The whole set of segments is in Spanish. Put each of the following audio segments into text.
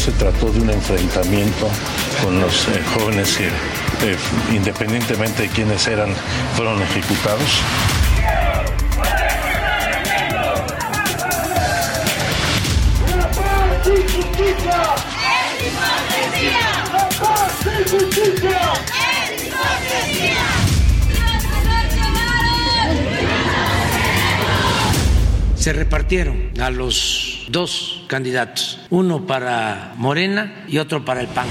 Se trató de un enfrentamiento con los eh, jóvenes que, eh, independientemente de quiénes eran, fueron ejecutados. se repartieron a los dos candidatos, uno para Morena y otro para el PAN.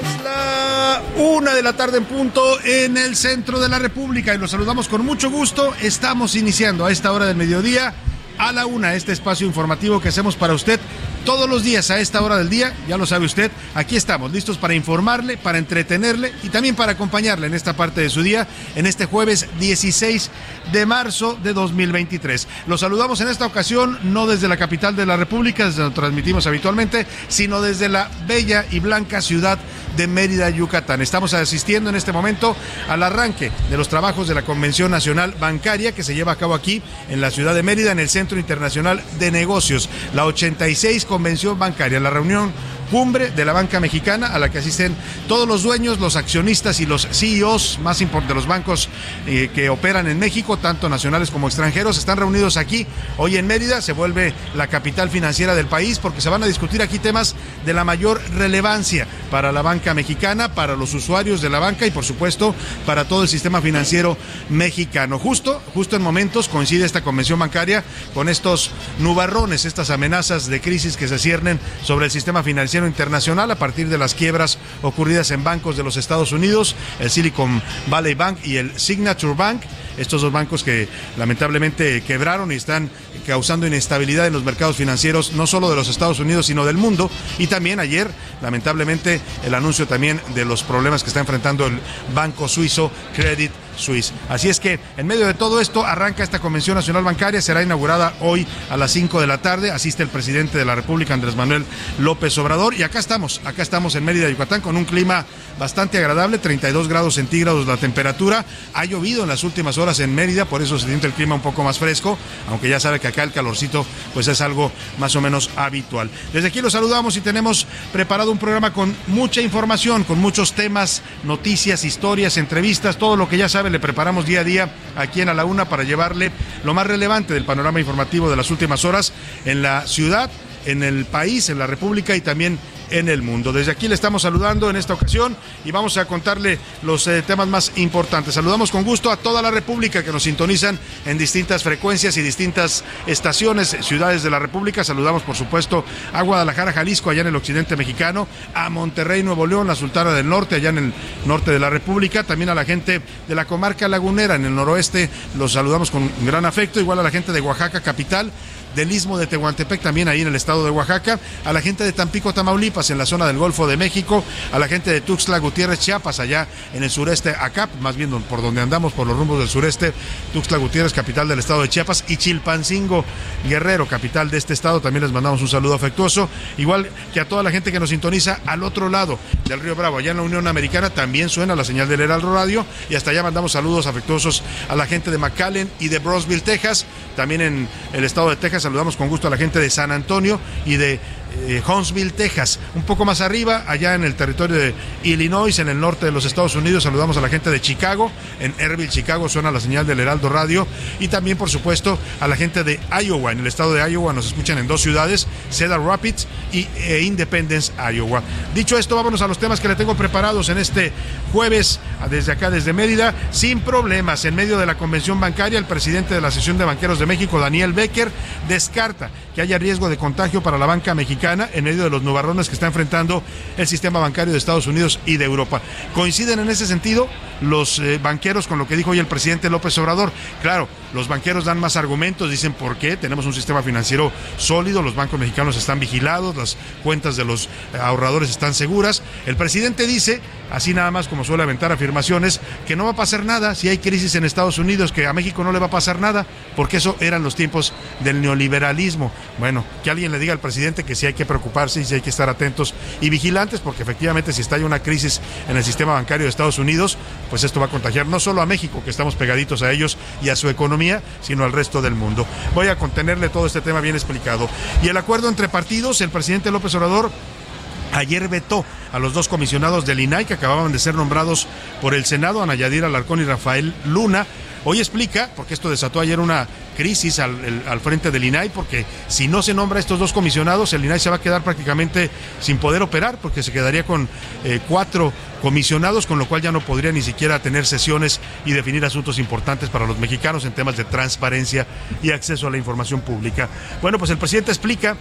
Es la una de la tarde en punto en el centro de la República y los saludamos con mucho gusto. Estamos iniciando a esta hora del mediodía a la una este espacio informativo que hacemos para usted todos los días a esta hora del día, ya lo sabe usted, aquí estamos listos para informarle, para entretenerle y también para acompañarle en esta parte de su día, en este jueves 16 de marzo de 2023. Los saludamos en esta ocasión no desde la capital de la República, desde donde transmitimos habitualmente, sino desde la bella y blanca ciudad de Mérida, Yucatán. Estamos asistiendo en este momento al arranque de los trabajos de la Convención Nacional Bancaria que se lleva a cabo aquí en la ciudad de Mérida, en el Centro Internacional de Negocios, la 86 Convención Bancaria, la reunión cumbre de la banca mexicana a la que asisten todos los dueños, los accionistas y los CEOs más importantes de los bancos eh, que operan en México, tanto nacionales como extranjeros, están reunidos aquí hoy en Mérida, se vuelve la capital financiera del país porque se van a discutir aquí temas de la mayor relevancia para la banca mexicana, para los usuarios de la banca y por supuesto para todo el sistema financiero mexicano. Justo, justo en momentos coincide esta convención bancaria con estos nubarrones, estas amenazas de crisis que se ciernen sobre el sistema financiero internacional a partir de las quiebras ocurridas en bancos de los Estados Unidos, el Silicon Valley Bank y el Signature Bank, estos dos bancos que lamentablemente quebraron y están causando inestabilidad en los mercados financieros, no solo de los Estados Unidos, sino del mundo. Y también ayer, lamentablemente, el anuncio también de los problemas que está enfrentando el banco suizo Credit Suisse. Así es que en medio de todo esto arranca esta Convención Nacional Bancaria, será inaugurada hoy a las 5 de la tarde, asiste el presidente de la República, Andrés Manuel López Obrador, y acá estamos, acá estamos en Mérida, Yucatán, con un clima bastante agradable, 32 grados centígrados la temperatura, ha llovido en las últimas horas en Mérida, por eso se siente el clima un poco más fresco, aunque ya sabe que acá el calorcito pues es algo más o menos habitual. Desde aquí los saludamos y tenemos preparado un programa con mucha información, con muchos temas, noticias, historias, entrevistas, todo lo que ya sabe le preparamos día a día aquí en A la Una para llevarle lo más relevante del panorama informativo de las últimas horas en la ciudad, en el país, en la República y también en el mundo. Desde aquí le estamos saludando en esta ocasión y vamos a contarle los eh, temas más importantes. Saludamos con gusto a toda la República que nos sintonizan en distintas frecuencias y distintas estaciones, ciudades de la República. Saludamos, por supuesto, a Guadalajara, Jalisco, allá en el occidente mexicano, a Monterrey, Nuevo León, la Sultana del Norte, allá en el norte de la República, también a la gente de la comarca lagunera en el noroeste. Los saludamos con gran afecto, igual a la gente de Oaxaca, capital del Istmo de Tehuantepec, también ahí en el estado de Oaxaca, a la gente de Tampico, Tamaulipas, en la zona del Golfo de México, a la gente de Tuxtla Gutiérrez, Chiapas, allá en el sureste, acá, más bien por donde andamos, por los rumbos del sureste, Tuxtla Gutiérrez, capital del estado de Chiapas, y Chilpancingo, Guerrero, capital de este estado, también les mandamos un saludo afectuoso, igual que a toda la gente que nos sintoniza al otro lado del Río Bravo, allá en la Unión Americana, también suena la señal del Heraldo Radio, y hasta allá mandamos saludos afectuosos a la gente de McAllen y de Brosville, Texas, también en el estado de Texas saludamos con gusto a la gente de San Antonio y de eh, Huntsville, Texas. Un poco más arriba, allá en el territorio de Illinois, en el norte de los Estados Unidos, saludamos a la gente de Chicago. En Erville, Chicago, suena la señal del Heraldo Radio. Y también, por supuesto, a la gente de Iowa. En el estado de Iowa nos escuchan en dos ciudades, Cedar Rapids y e Independence, Iowa. Dicho esto, vámonos a los temas que le tengo preparados en este jueves, desde acá, desde Mérida, sin problemas. En medio de la convención bancaria, el presidente de la Asociación de Banqueros de México, Daniel Becker, descarta que haya riesgo de contagio para la banca mexicana en medio de los nubarrones que está enfrentando el sistema bancario de Estados Unidos y de Europa. Coinciden en ese sentido los eh, banqueros con lo que dijo hoy el presidente López Obrador. Claro, los banqueros dan más argumentos, dicen por qué, tenemos un sistema financiero sólido, los bancos mexicanos están vigilados, las cuentas de los ahorradores están seguras. El presidente dice, así nada más como suele aventar afirmaciones, que no va a pasar nada si hay crisis en Estados Unidos, que a México no le va a pasar nada, porque eso eran los tiempos del neoliberalismo. Bueno, que alguien le diga al presidente que si hay que preocuparse y si hay que estar atentos y vigilantes, porque efectivamente si está una crisis en el sistema bancario de Estados Unidos, pues esto va a contagiar no solo a México, que estamos pegaditos a ellos y a su economía, sino al resto del mundo. Voy a contenerle todo este tema bien explicado. Y el acuerdo entre partidos, el presidente López Obrador ayer vetó a los dos comisionados del INAI que acababan de ser nombrados por el Senado, Ana Yadir Alarcón y Rafael Luna, Hoy explica, porque esto desató ayer una crisis al, frente del INAI, porque si no se nombra estos dos comisionados, el INAI se va a quedar prácticamente sin poder operar, porque se quedaría con eh, cuatro comisionados, con lo cual ya no podría ni siquiera tener sesiones y definir asuntos importantes para los mexicanos en temas de transparencia y acceso a la información pública. Bueno, pues el presidente explica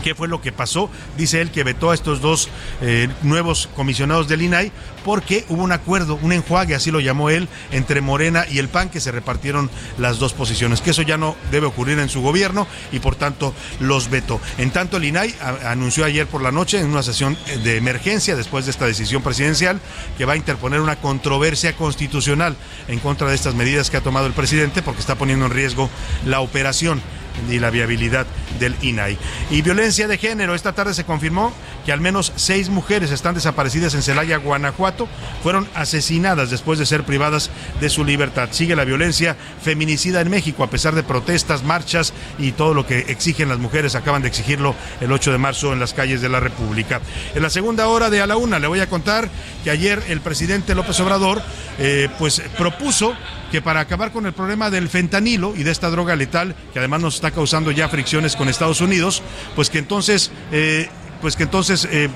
qué fue lo que pasó. Dice él que vetó a estos dos eh, nuevos comisionados del INAI porque hubo un acuerdo, un enjuague, así lo llamó él, entre Morena y el PAN, que se repartieron las dos posiciones, que eso ya no debe ocurrir en su gobierno y por tanto los vetó. En tanto, el INAI anunció ayer por la noche en una sesión de emergencia después de esta decisión presidencial que va a interponer una controversia constitucional en contra de estas medidas que ha tomado el presidente porque está poniendo en riesgo la operación y la viabilidad del INAI. Y violencia de género. Esta tarde se confirmó que al menos seis mujeres están desaparecidas en Celaya, Guanajuato. Fueron asesinadas después de ser privadas de su libertad. Sigue la violencia feminicida en México, a pesar de protestas, marchas y todo lo que exigen las mujeres. Acaban de exigirlo el 8 de marzo en las calles de la República. En la segunda hora de a la una le voy a contar que ayer el presidente López Obrador eh, pues propuso que para acabar con el problema del fentanilo y de esta droga letal, que además nos está causando ya fricciones con Estados Unidos, pues que entonces, eh, pues que entonces eh,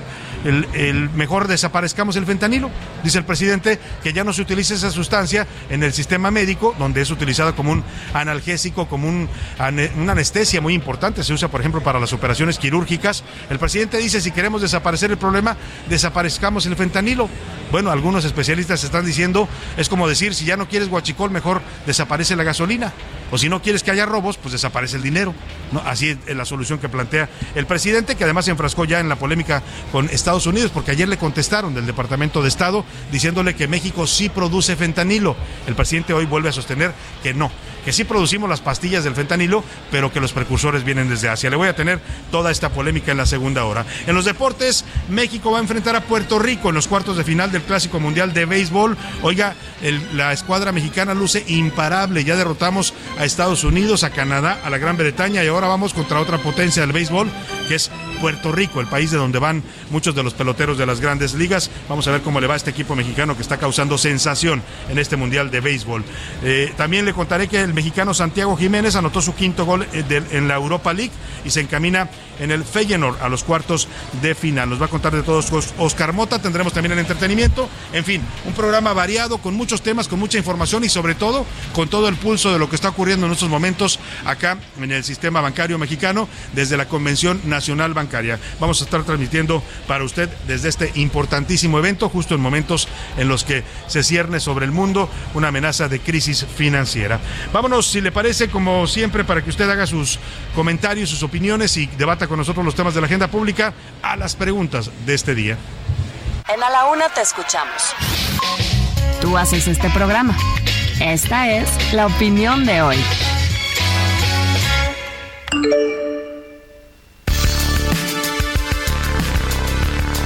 el, mejor desaparezcamos el fentanilo. Dice el presidente que ya no se utilice esa sustancia en el sistema médico, donde es utilizada como un analgésico, como un, una anestesia muy importante. Se usa, por ejemplo, para las operaciones quirúrgicas. El presidente dice, si queremos desaparecer el problema, desaparezcamos el fentanilo. Bueno, algunos especialistas están diciendo, es como decir, si ya no quieres guachicol, mejor desaparece la gasolina. O si no quieres que haya robos, pues desaparece el dinero. Así es la solución que plantea el presidente, que además se enfrascó ya en la polémica con Estados Unidos, porque ayer le contestaron del Departamento de Estado diciéndole que México sí produce fentanilo. El presidente hoy vuelve a sostener que no, que sí producimos las pastillas del fentanilo, pero que los precursores vienen desde Asia. Le voy a tener toda esta polémica en la segunda hora. En los deportes, México va a enfrentar a Puerto Rico en los cuartos de final del Clásico Mundial de Béisbol. Oiga, la escuadra mexicana luce imparable. Ya derrotamos a Estados Unidos, a Canadá, a la Gran Bretaña y ahora vamos contra otra potencia del béisbol, que es Puerto Rico, el país de donde van muchos de los peloteros de las grandes ligas. Vamos a ver cómo le va este equipo mexicano que está causando sensación en este Mundial de Béisbol. Eh, también le contaré que el mexicano Santiago Jiménez anotó su quinto gol eh, en la Europa League y se encamina en el Feyenoord a los cuartos de final. Nos va a contar de todos Oscar Mota, tendremos también el entretenimiento, en fin, un programa variado con muchos temas, con mucha información y sobre todo con todo el pulso de lo que está ocurriendo en estos momentos acá en el sistema bancario mexicano desde la Convención Nacional Bancaria. Vamos a estar transmitiendo para usted desde este importantísimo evento, justo en momentos en los que se cierne sobre el mundo una amenaza de crisis financiera. Vámonos, si le parece, como siempre, para que usted haga sus comentarios, sus opiniones y debata con nosotros los temas de la agenda pública a las preguntas de este día. En A la Una te escuchamos. Tú haces este programa. Esta es la opinión de hoy.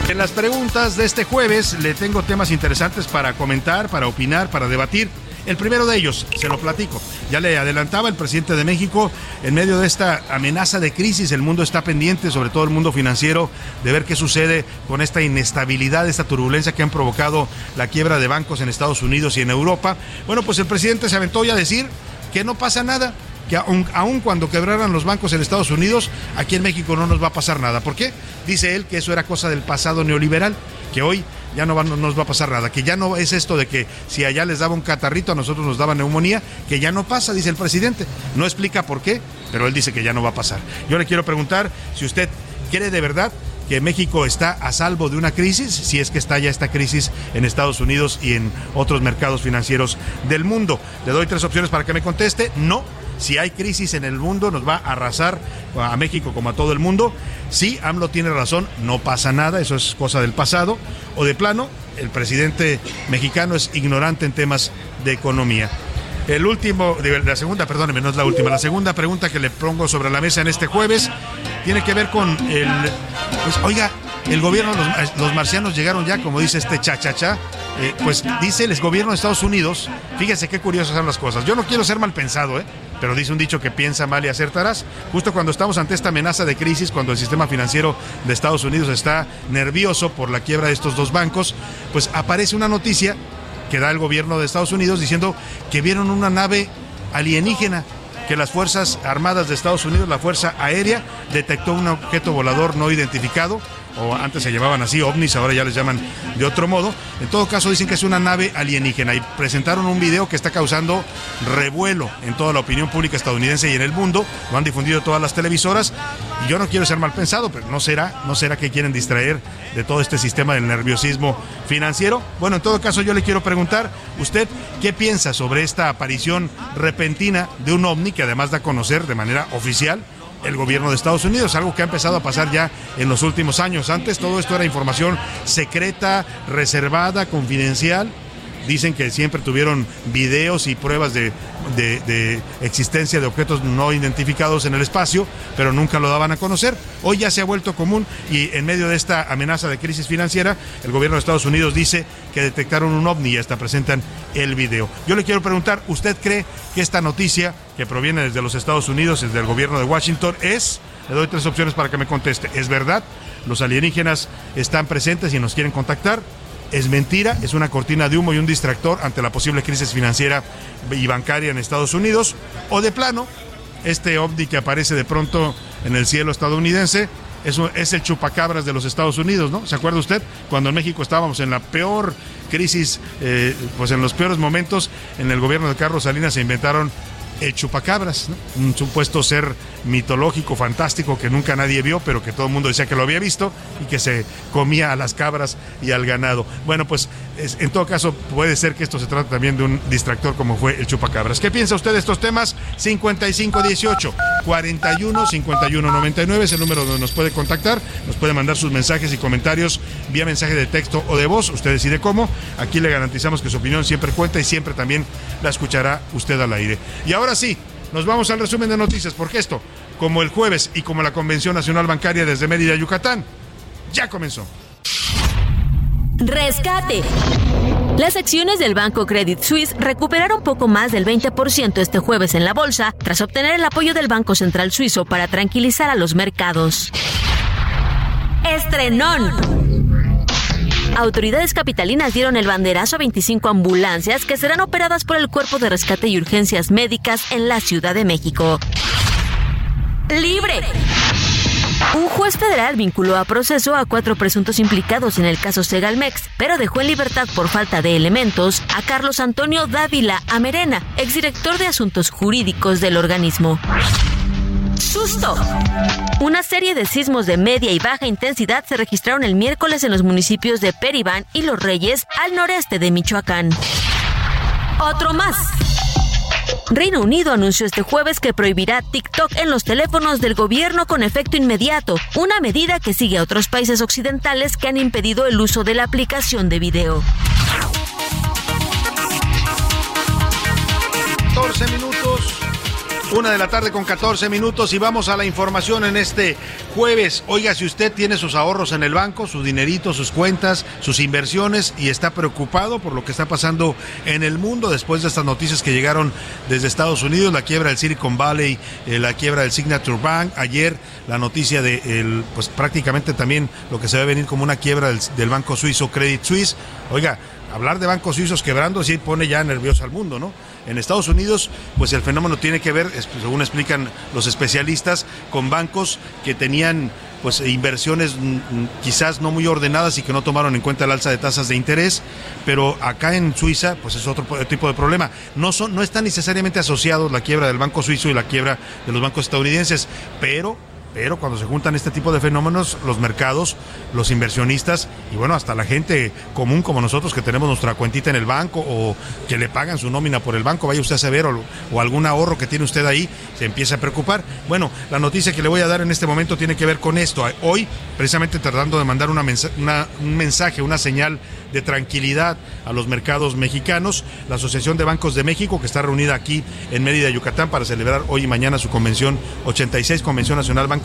En las preguntas de este jueves le tengo temas interesantes para comentar, para opinar, para debatir. El primero de ellos, se lo platico. Ya le adelantaba el presidente de México, en medio de esta amenaza de crisis, el mundo está pendiente, sobre todo el mundo financiero, de ver qué sucede con esta inestabilidad, esta turbulencia que han provocado la quiebra de bancos en Estados Unidos y en Europa. Bueno, pues el presidente se aventó ya a decir que no pasa nada, que aun, cuando quebraran los bancos en Estados Unidos, aquí en México no nos va a pasar nada. ¿Por qué? Dice él que eso era cosa del pasado neoliberal, que hoy ya no, no, nos va a pasar nada, que ya no es esto de que si allá les daba un catarrito, a nosotros nos daba neumonía, que ya no pasa, dice el presidente. No explica por qué, pero él dice que ya no va a pasar. Yo le quiero preguntar si usted quiere de verdad que México está a salvo de una crisis, si es que está ya esta crisis en Estados Unidos y en otros mercados financieros del mundo. Le doy tres opciones para que me conteste. No, si hay crisis en el mundo, nos va a arrasar a México como a todo el mundo. Sí, AMLO tiene razón, no pasa nada, eso es cosa del pasado. O de plano, el presidente mexicano es ignorante en temas de economía. El último, la segunda, perdóneme, no es la última, la segunda pregunta que le pongo sobre la mesa en este jueves tiene que ver con el, pues, oiga, el gobierno, los, marcianos llegaron ya, como dice este cha-cha-cha, eh, pues dice el gobierno de Estados Unidos, fíjese qué curiosas son las cosas. Yo no quiero ser mal pensado, ¿eh? pero dice un dicho que piensa mal y acertarás. Justo cuando estamos ante esta amenaza de crisis, cuando el sistema financiero de Estados Unidos está nervioso por la quiebra de estos dos bancos, pues aparece una noticia que da el gobierno de Estados Unidos diciendo que vieron una nave alienígena que las Fuerzas Armadas de Estados Unidos, la Fuerza Aérea, detectó un objeto volador no identificado o antes se llamaban así, ovnis, ahora ya les llaman de otro modo. En todo caso dicen que es una nave alienígena y presentaron un video que está causando revuelo en toda la opinión pública estadounidense y en el mundo. Lo han difundido todas las televisoras y yo no quiero ser mal pensado, pero no será, no será que quieren distraer de todo este sistema del nerviosismo financiero. Bueno, en todo caso yo le quiero preguntar, ¿usted qué piensa sobre esta aparición repentina de un ovni que además da a conocer de manera oficial el gobierno de Estados Unidos, algo que ha empezado a pasar ya en los últimos años. Antes todo esto era información secreta, reservada, confidencial. Dicen que siempre tuvieron videos y pruebas de, existencia de objetos no identificados en el espacio, pero nunca lo daban a conocer. Hoy ya se ha vuelto común y en medio de esta amenaza de crisis financiera, el gobierno de Estados Unidos dice que detectaron un ovni y hasta presentan el video. Yo le quiero preguntar, ¿usted cree que esta noticia que proviene desde los Estados Unidos, desde el gobierno de Washington, es, le doy tres opciones para que me conteste, ¿es verdad? ¿Los alienígenas están presentes y nos quieren contactar? ¿Es mentira? ¿Es una cortina de humo y un distractor ante la posible crisis financiera y bancaria en Estados Unidos? ¿O de plano, este ovni que aparece de pronto en el cielo estadounidense es, el chupacabras de los Estados Unidos, ¿no? ¿Se acuerda usted? Cuando en México estábamos en la peor crisis, eh, pues en los peores momentos, en el gobierno de Carlos Salinas se inventaron el chupacabras, un supuesto ser mitológico, fantástico, que nunca nadie vio, pero que todo el mundo decía que lo había visto y que se comía a las cabras y al ganado. Bueno, pues en todo caso puede ser que esto se trate también de un distractor como fue el chupacabras. ¿Qué piensa usted de estos temas? 5518 41 51 99 es el número donde nos puede contactar, nos puede mandar sus mensajes y comentarios vía mensaje de texto o de voz, usted decide cómo. Aquí le garantizamos que su opinión siempre cuenta y siempre también la escuchará usted al aire. Y ahora sí, nos vamos al resumen de noticias, porque esto, como el jueves y como la Convención Nacional Bancaria desde Mérida, Yucatán, ya comenzó. Rescate. Las acciones del banco Credit Suisse recuperaron poco más del 20% este jueves en la bolsa, tras obtener el apoyo del Banco Central Suizo para tranquilizar a los mercados. Estrenón. Autoridades capitalinas dieron el banderazo a 25 ambulancias que serán operadas por el Cuerpo de Rescate y Urgencias Médicas en la Ciudad de México. Libre. Un juez federal vinculó a proceso a cuatro presuntos implicados en el caso Segalmex, pero dejó en libertad por falta de elementos a Carlos Antonio Dávila Amerena, exdirector de Asuntos Jurídicos del organismo. Susto. Una serie de sismos de media y baja intensidad se registraron el miércoles en los municipios de Peribán y Los Reyes, al noreste de Michoacán. Otro más. Reino Unido anunció este jueves que prohibirá TikTok en los teléfonos del gobierno con efecto inmediato, una medida que sigue a otros países occidentales que han impedido el uso de la aplicación de video. 14 minutos. Una de la tarde con 14 minutos y vamos a la información en este jueves. Oiga, si usted tiene sus ahorros en el banco, su dinerito, sus cuentas, sus inversiones y está preocupado por lo que está pasando en el mundo después de estas noticias que llegaron desde Estados Unidos, la quiebra del Silicon Valley, eh, la quiebra del Signature Bank, ayer la noticia de el, pues prácticamente también lo que se va a venir como una quiebra del, del banco suizo Credit Suisse. Oiga, hablar de bancos suizos quebrando sí pone ya nervioso al mundo, ¿no? En Estados Unidos, pues el fenómeno tiene que ver, según explican los especialistas, con bancos que tenían pues inversiones mm, mm, quizás no muy ordenadas y que no tomaron en cuenta el alza de tasas de interés, pero acá en Suiza pues es otro tipo de problema. No son no están necesariamente asociados la quiebra del banco suizo y la quiebra de los bancos estadounidenses, pero pero cuando se juntan este tipo de fenómenos, los mercados, los inversionistas y bueno, hasta la gente común como nosotros que tenemos nuestra cuentita en el banco o que le pagan su nómina por el banco, vaya usted a saber, o, algún ahorro que tiene usted ahí, se empieza a preocupar. Bueno, la noticia que le voy a dar en este momento tiene que ver con esto. Hoy, precisamente tratando de mandar una, un mensaje, una señal de tranquilidad a los mercados mexicanos, la Asociación de Bancos de México, que está reunida aquí en Mérida, Yucatán, para celebrar hoy y mañana su convención 86, Convención Nacional Bancaria,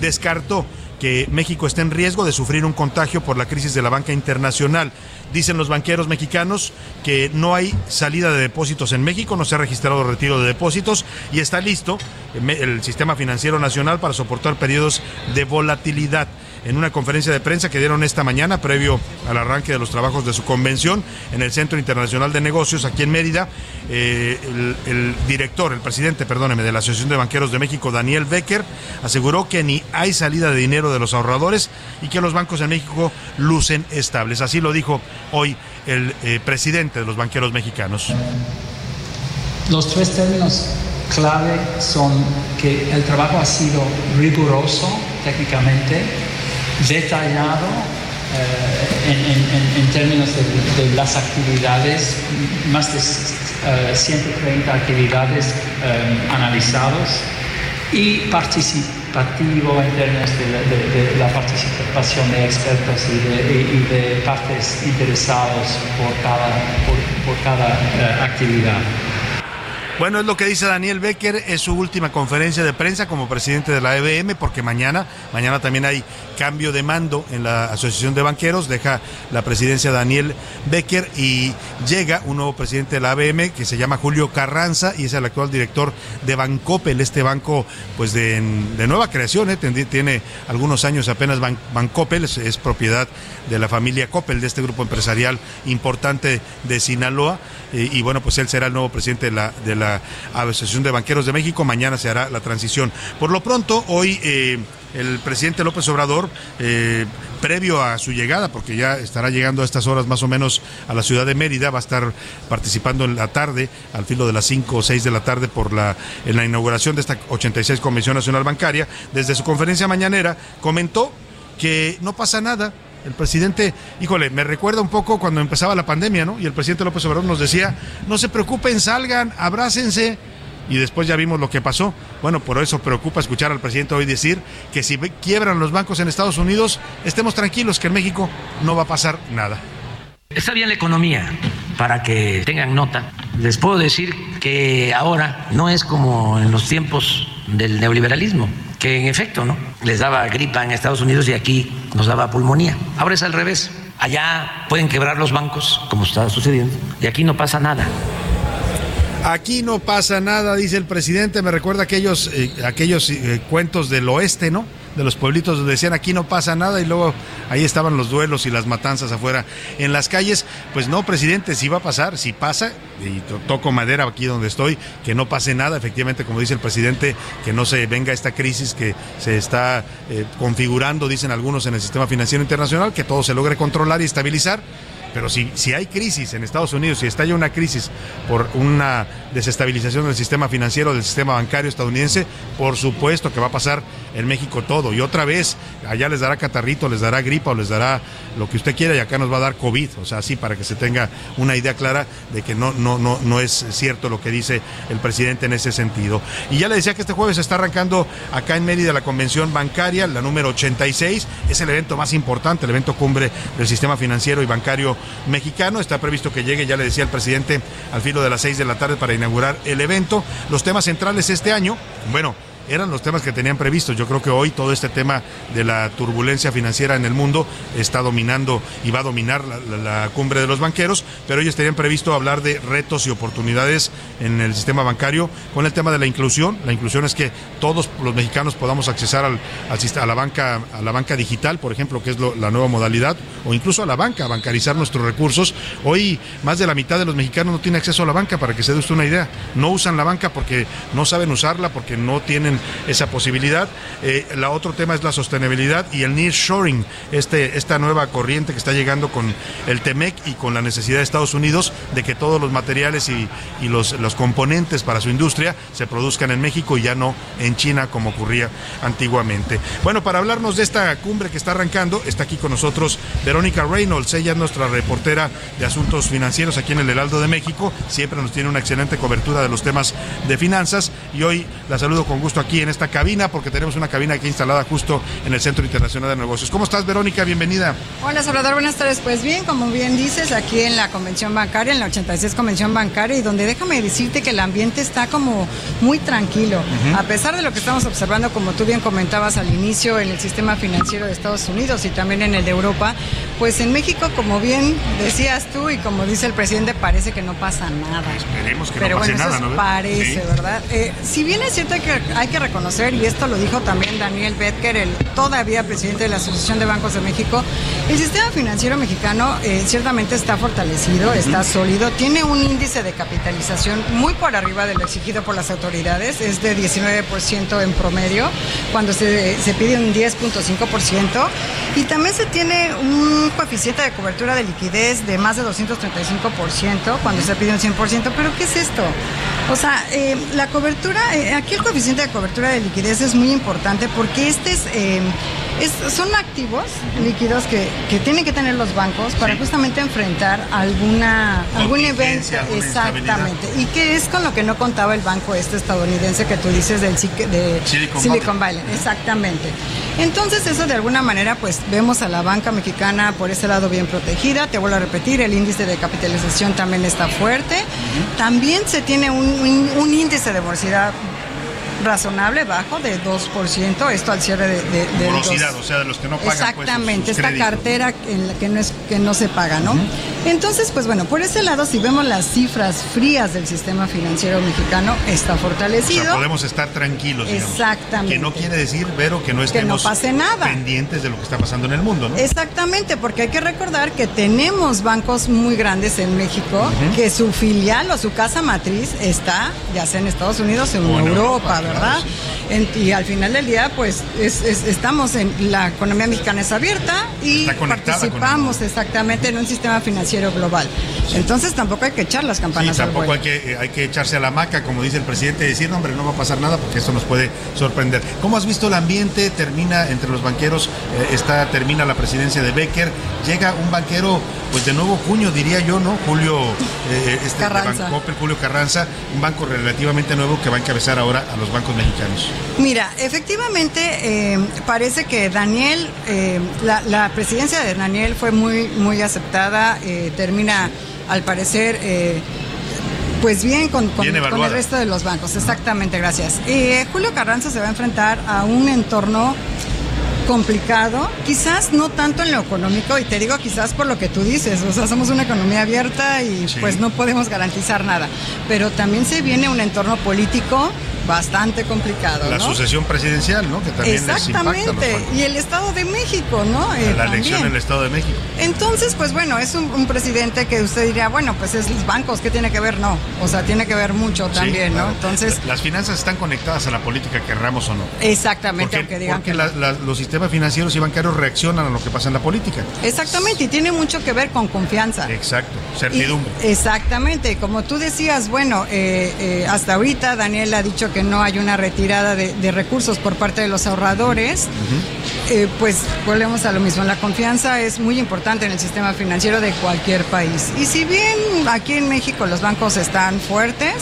descartó que México está en riesgo de sufrir un contagio por la crisis de la banca internacional. Dicen los banqueros mexicanos que no hay salida de depósitos en México, no se ha registrado retiro de depósitos y está listo el sistema financiero nacional para soportar periodos de volatilidad en una conferencia de prensa que dieron esta mañana previo al arranque de los trabajos de su convención en el Centro Internacional de Negocios aquí en Mérida. Eh, el, director, el presidente, perdóneme, de la Asociación de Banqueros de México, Daniel Becker, aseguró que ni hay salida de dinero de los ahorradores y que los bancos en México lucen estables. Así lo dijo hoy el eh, presidente de los banqueros mexicanos. Los tres términos clave son que el trabajo ha sido riguroso técnicamente, detallado eh, en, en, términos de, las actividades, más de eh, 130 actividades eh, analizadas y participativo en términos de, la participación de expertos y de, partes interesados por cada, por, cada eh, actividad. Bueno, es lo que dice Daniel Becker, es su última conferencia de prensa como presidente de la EBM, porque mañana, mañana también hay cambio de mando en la Asociación de Banqueros, deja la presidencia Daniel Becker y llega un nuevo presidente de la ABM que se llama Julio Carranza y es el actual director de Bancopel, este banco pues de, de nueva creación, ¿eh? tiene algunos años apenas Ban, Bancopel, es, es, propiedad de la familia Coppel, de este grupo empresarial importante de Sinaloa y, y bueno, pues él será el nuevo presidente de la, de la Asociación de Banqueros de México, mañana se hará la transición. Por lo pronto, hoy... Eh, el presidente López Obrador, eh, previo a su llegada, porque ya estará llegando a estas horas más o menos a la ciudad de Mérida, va a estar participando en la tarde, al filo de las 5 o 6 de la tarde, por la, en la inauguración de esta 86 Convención Nacional Bancaria. Desde su conferencia mañanera comentó que no pasa nada, el presidente, híjole, me recuerda un poco cuando empezaba la pandemia, ¿no? Y el presidente López Obrador nos decía, no se preocupen, salgan, abrácense. Y después ya vimos lo que pasó. Bueno, por eso preocupa escuchar al presidente hoy decir que si quiebran los bancos en Estados Unidos, estemos tranquilos que en México no va a pasar nada. Está bien la economía, para que tengan nota. Les puedo decir que ahora no es como en los tiempos del neoliberalismo, que en efecto, ¿no? Les daba gripa en Estados Unidos y aquí nos daba pulmonía. Ahora es al revés. Allá pueden quebrar los bancos, como está sucediendo, y aquí no pasa nada. Aquí no pasa nada, dice el presidente. Me recuerda aquellos, eh, aquellos eh, cuentos del oeste, ¿no? De los pueblitos donde decían aquí no pasa nada y luego ahí estaban los duelos y las matanzas afuera en las calles. Pues no, presidente, si va a pasar, si pasa, y toco madera aquí donde estoy, que no pase nada, efectivamente, como dice el presidente, que no se venga esta crisis que se está eh, configurando, dicen algunos, en el sistema financiero internacional, que todo se logre controlar y estabilizar pero si, si hay crisis en Estados Unidos, si estalla una crisis por una desestabilización del sistema financiero, del sistema bancario estadounidense, por supuesto que va a pasar en México todo. Y otra vez, allá les dará catarrito, les dará gripa o les dará lo que usted quiera y acá nos va a dar COVID. O sea, así para que se tenga una idea clara de que no, no, no, no es cierto lo que dice el presidente en ese sentido. Y ya le decía que este jueves se está arrancando acá en Mérida la convención bancaria, la número 86. Es el evento más importante, el evento cumbre del sistema financiero y bancario mexicano. Está previsto que llegue, ya le decía el presidente, al filo de las 6 de la tarde para inaugurar el evento. Los temas centrales este año, bueno, eran los temas que tenían previstos. Yo creo que hoy todo este tema de la turbulencia financiera en el mundo está dominando y va a dominar la, cumbre de los banqueros, pero ellos tenían previsto hablar de retos y oportunidades en el sistema bancario con el tema de la inclusión. La inclusión es que todos los mexicanos podamos accesar al, a la banca a la banca digital, por ejemplo, que es la nueva modalidad, o incluso a la banca, bancarizar nuestros recursos. Hoy más de la mitad de los mexicanos no tiene acceso a la banca, para que se dé usted una idea. No usan la banca porque no saben usarla, porque no tienen esa posibilidad. Eh, la otro tema es la sostenibilidad y el nearshoring, este, esta nueva corriente que está llegando con el TEMEC y con la necesidad de Estados Unidos de que todos los materiales y, los, los componentes para su industria se produzcan en México y ya no en China como ocurría antiguamente. Bueno, para hablarnos de esta cumbre que está arrancando, está aquí con nosotros Verónica Reynolds, ella es nuestra reportera de asuntos financieros aquí en el Heraldo de México, siempre nos tiene una excelente cobertura de los temas de finanzas y hoy la saludo con gusto aquí en esta cabina porque tenemos una cabina aquí instalada justo en el Centro Internacional de Negocios. ¿Cómo estás, Verónica? Bienvenida. Hola, Salvador. Buenas tardes. Pues bien, como bien dices, aquí en la Convención Bancaria, en la 86 Convención Bancaria, y donde déjame decirte que el ambiente está como muy tranquilo. A pesar de lo que estamos observando, como tú bien comentabas al inicio, en el sistema financiero de Estados Unidos y también en el de Europa, pues en México, como bien decías tú y como dice el presidente, parece que no pasa nada. Esperemos que Pero no pase bueno, nada, eso ¿no? parece, ¿verdad? Eh, si bien es cierto que hay que reconocer conocer, y esto lo dijo también Daniel Betker, el todavía presidente de la Asociación de Bancos de México, el sistema financiero mexicano eh, ciertamente está fortalecido, está sólido, tiene un índice de capitalización muy por arriba de lo exigido por las autoridades, es de 19% en promedio, cuando se, se pide un 10.5%, y también se tiene un coeficiente de cobertura de liquidez de más de 235% cuando se pide un 100%, pero ¿qué es esto? O sea, eh, la cobertura, eh, aquí el coeficiente de cobertura de liquidez es muy importante porque este es, eh, es son activos líquidos que, que, tienen que tener los bancos para justamente enfrentar alguna algún evento. Exactamente. Y que es con lo que no contaba el banco este estadounidense que tú dices del de Silicon, Silicon Valley. Exactamente. Entonces eso de alguna manera pues vemos a la banca mexicana por ese lado bien protegida. Te vuelvo a repetir, el índice de capitalización también está fuerte. También se tiene un, un, un índice de morosidad razonable, bajo, de 2%, esto al cierre de... de, de Morosidad, o sea, de los que no pagan. Exactamente, pues, sus esta créditos. cartera en la que no, es, que no se paga, ¿no? Uh -huh. Entonces, pues bueno, por ese lado, si vemos las cifras frías del sistema financiero mexicano, está fortalecido. O sea, podemos estar tranquilos. Digamos, Exactamente. Que no quiere decir, Vero, que no estemos que no pase nada. pendientes de lo que está pasando en el mundo, ¿no? Exactamente, porque hay que recordar que tenemos bancos muy grandes en México, uh -huh. que su filial o su casa matriz está, ya sea en Estados Unidos o en Europa, Europa, ¿verdad? Claro, sí. En, y al final del día, pues es, es, estamos en la economía mexicana es abierta y participamos exactamente en un sistema financiero global. Entonces tampoco hay que echar las campanas sí, tampoco al hay que, hay que echarse a la maca, como dice el presidente, y decir, no, hombre, no va a pasar nada porque esto nos puede sorprender. ¿Cómo has visto el ambiente? Termina entre los banqueros, eh, está, termina la presidencia de Becker, llega un banquero, pues de nuevo cuño, diría yo, ¿no? Julio eh, este, Carranza. Julio Carranza, un banco relativamente nuevo que va a encabezar ahora a los bancos mexicanos. Mira, efectivamente eh, parece que Daniel, eh, la, la, presidencia de Daniel fue muy, muy aceptada, eh, termina al parecer pues bien con, con, bien con, el resto de los bancos, exactamente, gracias. Julio Carranza se va a enfrentar a un entorno complicado, quizás no tanto en lo económico, y te digo quizás por lo que tú dices, o sea, somos una economía abierta y sí. pues no podemos garantizar nada, pero también se viene un entorno político bastante complicado. La sucesión presidencial, ¿no? Que también Exactamente. y el Estado de México, ¿no? Eh, la elección en el Estado de México. Entonces, pues bueno, es un, presidente que usted diría, bueno, pues es los bancos, ¿qué tiene que ver? No. O sea, tiene que ver mucho también, ¿no? Entonces. Las finanzas están conectadas a la política, querramos o no. Exactamente, porque, aunque digan que. los sistemas financieros y bancarios reaccionan a lo que pasa en la política. Exactamente, y tiene mucho que ver con confianza. Exacto, certidumbre. exactamente, como tú decías, bueno, eh, eh, hasta ahorita Daniel ha dicho que no hay una retirada de, recursos por parte de los ahorradores, eh, pues volvemos a lo mismo. La confianza es muy importante en el sistema financiero de cualquier país. Y si bien aquí en México los bancos están fuertes,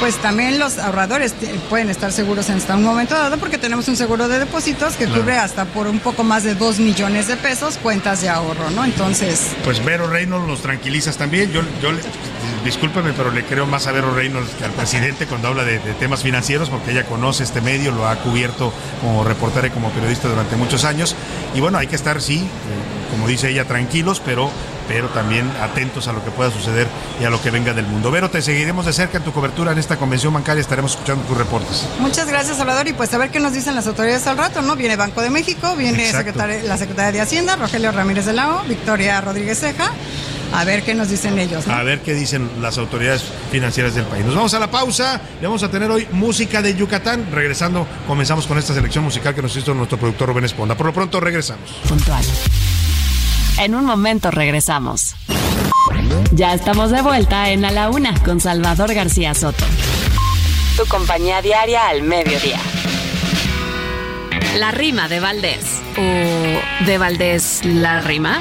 pues también los ahorradores pueden estar seguros en hasta un momento dado porque tenemos un seguro de depósitos que cubre hasta por un poco más de 2 millones de pesos cuentas de ahorro, ¿no? Entonces... Pues Vero Reynolds los tranquilizas también. Yo, yo discúlpeme, pero le creo más a Vero Reynolds que al presidente cuando habla de, temas financieros, porque ella conoce este medio, lo ha cubierto como reportera y como periodista durante muchos años. Y bueno, hay que estar, sí, eh, como dice ella, tranquilos, pero pero también atentos a lo que pueda suceder y a lo que venga del mundo. Vero, te seguiremos de cerca en tu cobertura en esta convención bancaria, estaremos escuchando tus reportes. Muchas gracias, Salvador, y pues a ver qué nos dicen las autoridades al rato, ¿no? Viene Banco de México, viene la secretaria de Hacienda, Rogelio Ramírez de Lao, Victoria Rodríguez Ceja a ver qué nos dicen ellos. A ver qué dicen las autoridades financieras del país. Nos vamos a la pausa. Le vamos a tener hoy música de Yucatán. Regresando, comenzamos con esta selección musical que nos hizo nuestro productor Rubén Esponda. Por lo pronto, regresamos. Puntual. En un momento regresamos. Ya estamos de vuelta en A la Una con Salvador García Soto. Tu compañía diaria al mediodía. La rima de Valdés. ¿O de Valdés la rima?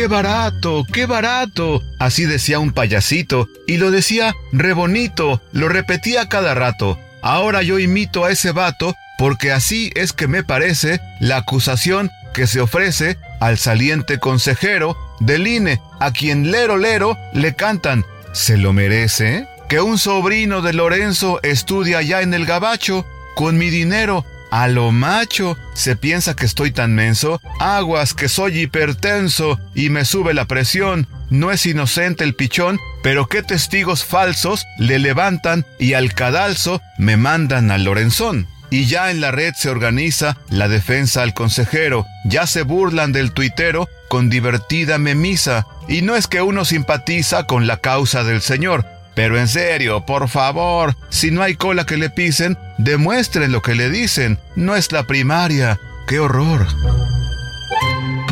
¡Qué barato! ¡Qué barato! Así decía un payasito, y lo decía re bonito, lo repetía cada rato. Ahora yo imito a ese vato, porque así es que me parece la acusación que se ofrece al saliente consejero del INE, a quien lero lero le cantan. ¿Se lo merece? Que un sobrino de Lorenzo estudia allá en el gabacho, con mi dinero a lo macho, se piensa que estoy tan menso, aguas que soy hipertenso y me sube la presión. No es inocente el pichón, pero qué testigos falsos le levantan y al cadalso me mandan al Lorenzón. Y ya en la red se organiza la defensa al consejero, ya se burlan del tuitero con divertida memisa. Y no es que uno simpatiza con la causa del señor, pero en serio, por favor, si no hay cola que le pisen, demuestren lo que le dicen. No es la primaria. ¡Qué horror!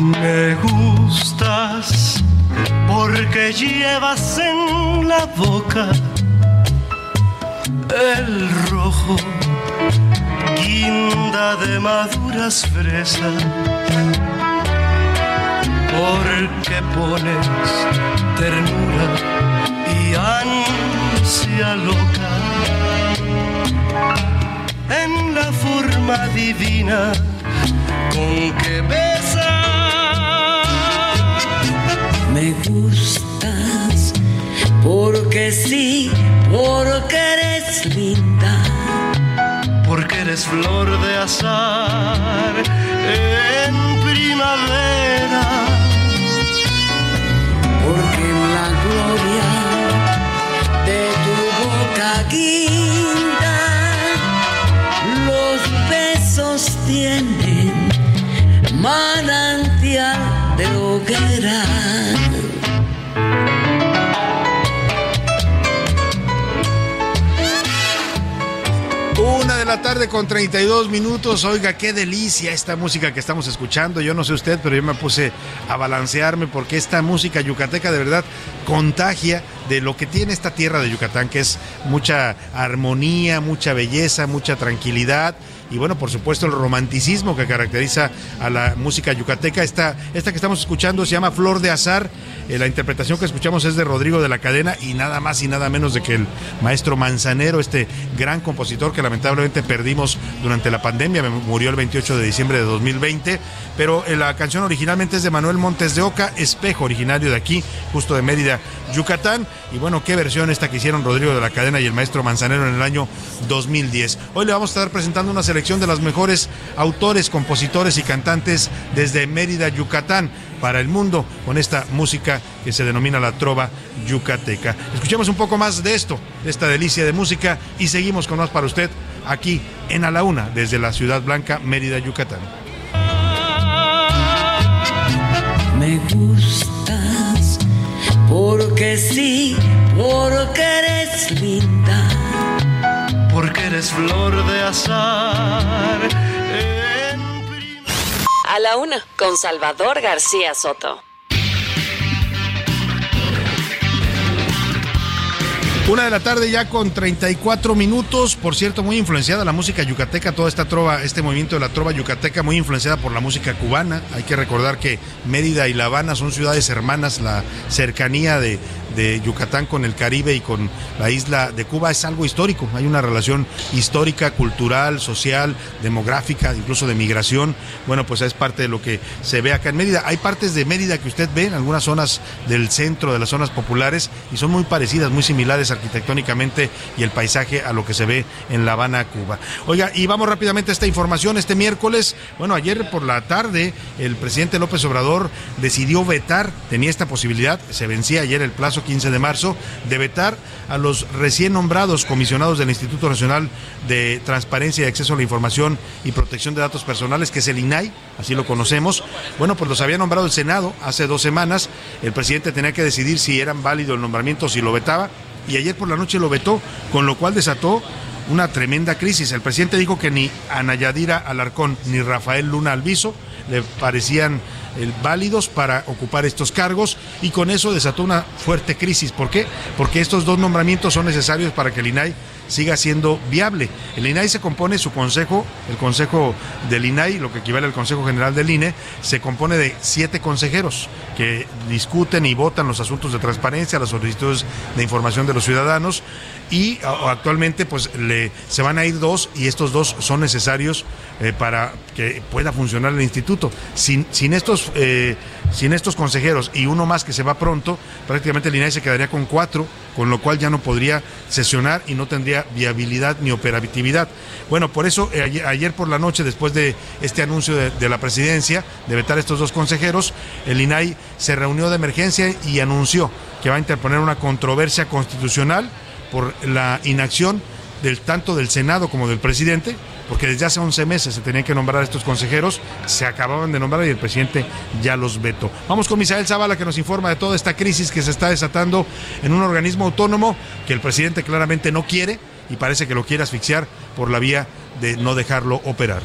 Me gustas porque llevas en la boca el rojo, guinda de maduras fresas. Porque pones ternura ansia loca en la forma divina con que besas. Me gustas porque sí, porque eres linda. Porque eres flor de azar en primavera. Porque en la gloria los besos tienen manantial de hoguera. La tarde con 32 minutos. Oiga, qué delicia esta música que estamos escuchando. Yo no sé usted, pero yo me puse a balancearme porque esta música yucateca de verdad contagia de lo que tiene esta tierra de Yucatán, que es mucha armonía, mucha belleza, mucha tranquilidad y bueno, por supuesto el romanticismo que caracteriza a la música yucateca. Esta, esta que estamos escuchando se llama Flor de Azar. Eh, la interpretación que escuchamos es de Rodrigo de la Cadena y nada más y nada menos de que el maestro Manzanero, este gran compositor que lamentablemente perdimos durante la pandemia, murió el 28 de diciembre de 2020, pero eh, la canción originalmente es de Manuel Montes de Oca, espejo originario de aquí, justo de Mérida, Yucatán. Y bueno, qué versión esta que hicieron Rodrigo de la Cadena y el maestro Manzanero en el año 2010. Hoy le vamos a estar presentando una selección de las mejores autores, compositores y cantantes desde Mérida, Yucatán para el mundo con esta música que se denomina la trova yucateca. Escuchemos un poco más de esto, de esta delicia de música y seguimos con más para usted aquí en A la Una, desde la Ciudad Blanca, Mérida, Yucatán. Porque sí, porque eres linda. Porque eres flor de azar. A la una, con Salvador García Soto. Una de la tarde ya con 34 minutos, por cierto, muy influenciada la música yucateca, toda esta trova, este movimiento de la trova yucateca, muy influenciada por la música cubana. Hay que recordar que Mérida y La Habana son ciudades hermanas, la cercanía de, de Yucatán con el Caribe y con la isla de Cuba es algo histórico. Hay una relación histórica, cultural, social, demográfica, incluso de migración. Bueno, pues es parte de lo que se ve acá en Mérida. Hay partes de Mérida que usted ve en algunas zonas del centro, de las zonas populares, y son muy parecidas, muy similares arquitectónicamente y el paisaje a lo que se ve en La Habana, Cuba. Oiga, y vamos rápidamente a esta información. Este miércoles, bueno, ayer por la tarde, el presidente López Obrador decidió vetar, tenía esta posibilidad, se vencía ayer el plazo 15 de marzo, de vetar a los recién nombrados comisionados del Instituto Nacional de Transparencia y Acceso a la Información y Protección de Datos Personales, que es el INAI, así lo conocemos. Bueno, pues los había nombrado el Senado hace dos semanas. El presidente tenía que decidir si eran válido el nombramiento, si lo vetaba y ayer por la noche lo vetó, con lo cual desató una tremenda crisis. El presidente dijo que ni Yadira Alarcón ni Rafael Luna Alviso le parecían válidos para ocupar estos cargos y con eso desató una fuerte crisis. ¿Por qué? Porque estos dos nombramientos son necesarios para que el INAI siga siendo viable. El INAI se compone, su consejo, el consejo del INAI, lo que equivale al Consejo General del INE, se compone de siete consejeros que discuten y votan los asuntos de transparencia, las solicitudes de información de los ciudadanos y actualmente pues le, se van a ir dos y estos dos son necesarios eh, para que pueda funcionar el instituto. Sin, sin, estos, eh, sin estos consejeros y uno más que se va pronto, prácticamente el INAI se quedaría con cuatro, con lo cual ya no podría sesionar y no tendría viabilidad ni operatividad. Bueno, por eso eh, ayer, por la noche, después de este anuncio de, de la presidencia de vetar estos dos consejeros, el INAI se reunió de emergencia y anunció que va a interponer una controversia constitucional por la inacción del tanto del Senado como del presidente, porque desde hace 11 meses se tenían que nombrar a estos consejeros, se acababan de nombrar y el presidente ya los vetó. Vamos con Misael Zavala que nos informa de toda esta crisis que se está desatando en un organismo autónomo que el presidente claramente no quiere y parece que lo quiere asfixiar por la vía de no dejarlo operar.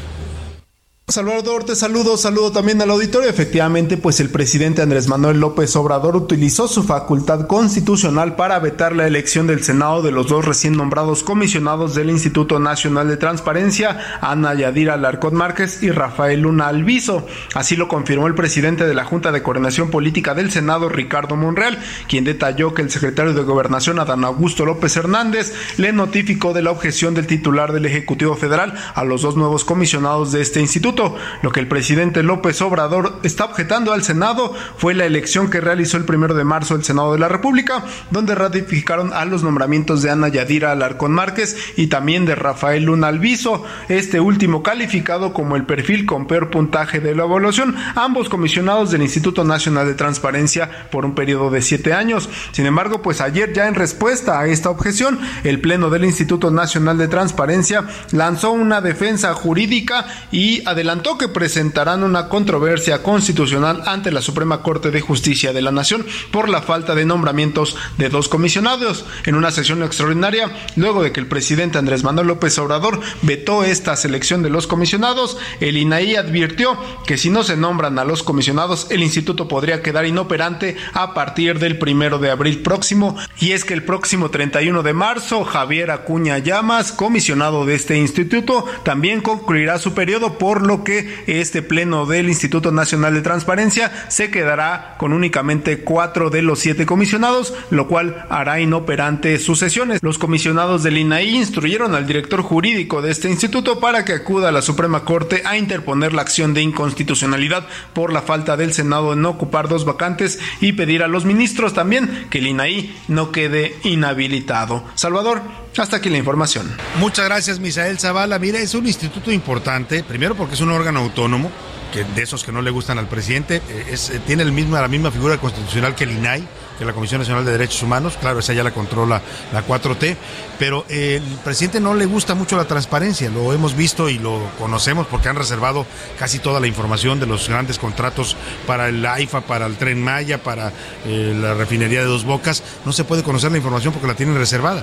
Salvador, te saludo, saludo también al auditorio. Efectivamente, pues el presidente Andrés Manuel López Obrador utilizó su facultad constitucional para vetar la elección del Senado de los dos recién nombrados comisionados del Instituto Nacional de Transparencia, Ana Yadira Alarcón Márquez y Rafael Luna Alviso. Así lo confirmó el presidente de la Junta de Coordinación Política del Senado, Ricardo Monreal, quien detalló que el secretario de Gobernación, Adán Augusto López Hernández, le notificó de la objeción del titular del Ejecutivo Federal a los dos nuevos comisionados de este instituto lo que el presidente López Obrador está objetando al Senado fue la elección que realizó el primero de marzo el Senado de la República, donde ratificaron a los nombramientos de Ana Yadira Alarcón Márquez y también de Rafael Luna Alviso, este último calificado como el perfil con peor puntaje de la evaluación, ambos comisionados del Instituto Nacional de Transparencia por un periodo de siete años. Sin embargo, pues ayer ya en respuesta a esta objeción, el Pleno del Instituto Nacional de Transparencia lanzó una defensa jurídica y adelantó adelantó que presentarán una controversia constitucional ante la Suprema Corte de Justicia de la Nación por la falta de nombramientos de dos comisionados. En una sesión extraordinaria, luego de que el presidente Andrés Manuel López Obrador vetó esta selección de los comisionados, el INAI advirtió que si no se nombran a los comisionados, el instituto podría quedar inoperante a partir del primero de abril próximo. Y es que el próximo 31 de marzo, Javier Acuña Llamas, comisionado de este instituto, también concluirá su periodo por lo que este pleno del Instituto Nacional de Transparencia se quedará con únicamente cuatro de los siete comisionados, lo cual hará inoperante sus sesiones. Los comisionados del INAI instruyeron al director jurídico de este instituto para que acuda a la Suprema Corte a interponer la acción de inconstitucionalidad por la falta del Senado en ocupar dos vacantes y pedir a los ministros también que el INAI no quede inhabilitado. Salvador, hasta aquí la información. Muchas gracias, Misael Zavala. Mira, es un instituto importante, primero porque es un órgano autónomo, que de esos que no le gustan al presidente, eh, eh, tiene la misma figura constitucional que el INAI, que la Comisión Nacional de Derechos Humanos, claro, esa ya la controla la 4T, pero eh, el presidente no le gusta mucho la transparencia, lo hemos visto y lo conocemos porque han reservado casi toda la información de los grandes contratos para el AIFA, para el Tren Maya, para la refinería de Dos Bocas, no se puede conocer la información porque la tienen reservada.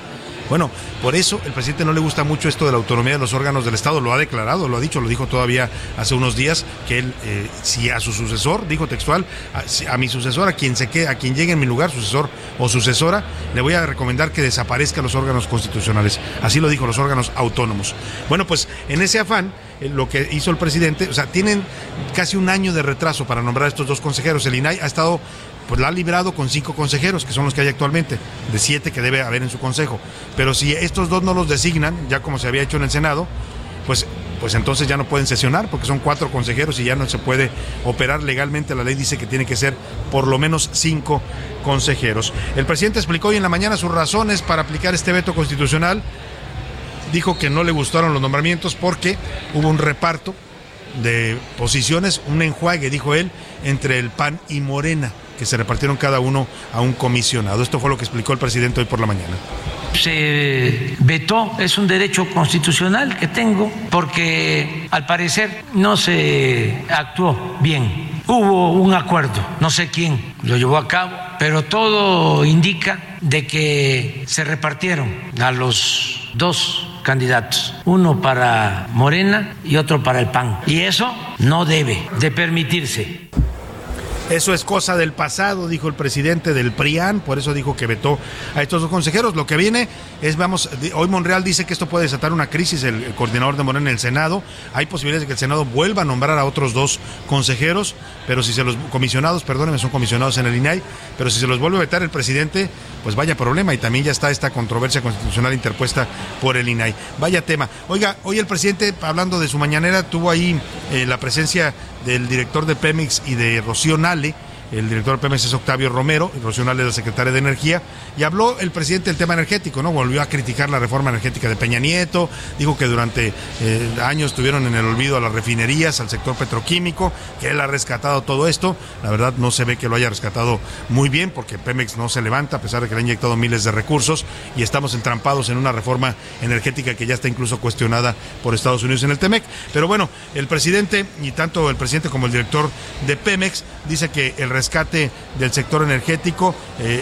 Bueno, por eso el presidente no le gusta mucho esto de la autonomía de los órganos del Estado, lo ha declarado, lo ha dicho, lo dijo todavía hace unos días, que él, eh, si a su sucesor, dijo textual, a, mi sucesor, a quien se quede, a quien llegue en mi lugar, sucesor o sucesora, le voy a recomendar que desaparezcan los órganos constitucionales. Así lo dijo, los órganos autónomos. Bueno, pues en ese afán, eh, lo que hizo el presidente, o sea, tienen casi un año de retraso para nombrar a estos dos consejeros. El INAI ha estado pues la ha librado con cinco consejeros, que son los que hay actualmente, de siete que debe haber en su consejo. Pero si estos dos no los designan, ya como se había hecho en el Senado, pues, pues entonces ya no pueden sesionar, porque son cuatro consejeros y ya no se puede operar legalmente. La ley dice que tiene que ser por lo menos cinco consejeros. El presidente explicó hoy en la mañana sus razones para aplicar este veto constitucional. Dijo que no le gustaron los nombramientos porque hubo un reparto de posiciones, un enjuague, dijo él, entre el PAN y Morena que se repartieron cada uno a un comisionado. Esto fue lo que explicó el presidente hoy por la mañana. Se vetó, es un derecho constitucional que tengo, porque al parecer no se actuó bien. Hubo un acuerdo, no sé quién lo llevó a cabo, pero todo indica de que se repartieron a los dos candidatos, uno para Morena y otro para el PAN. Y eso no debe de permitirse. Eso es cosa del pasado, dijo el presidente del PRIAN, por eso dijo que vetó a estos dos consejeros. Lo que viene es, vamos, hoy Monreal dice que esto puede desatar una crisis, el, coordinador de Morena en el Senado. Hay posibilidades de que el Senado vuelva a nombrar a otros dos consejeros, pero si se los, comisionados, perdónenme, son comisionados en el INAI, pero si se los vuelve a vetar el presidente, pues vaya problema y también ya está esta controversia constitucional interpuesta por el INAI. Vaya tema. Oiga, hoy el presidente, hablando de su mañanera, tuvo ahí eh, la presencia del director de Pemex y de Rocío Nale parler el director de Pemex es Octavio Romero, Rocional es la secretaria de Energía, y habló el presidente del tema energético, ¿no? Volvió a criticar la reforma energética de Peña Nieto, dijo que durante eh, años tuvieron en el olvido a las refinerías, al sector petroquímico, que él ha rescatado todo esto. La verdad no se ve que lo haya rescatado muy bien, porque Pemex no se levanta, a pesar de que le han inyectado miles de recursos, y estamos entrampados en una reforma energética que ya está incluso cuestionada por Estados Unidos en el TEMEC. Pero bueno, el presidente, y tanto el presidente como el director de Pemex, dice que el rescate del sector energético eh,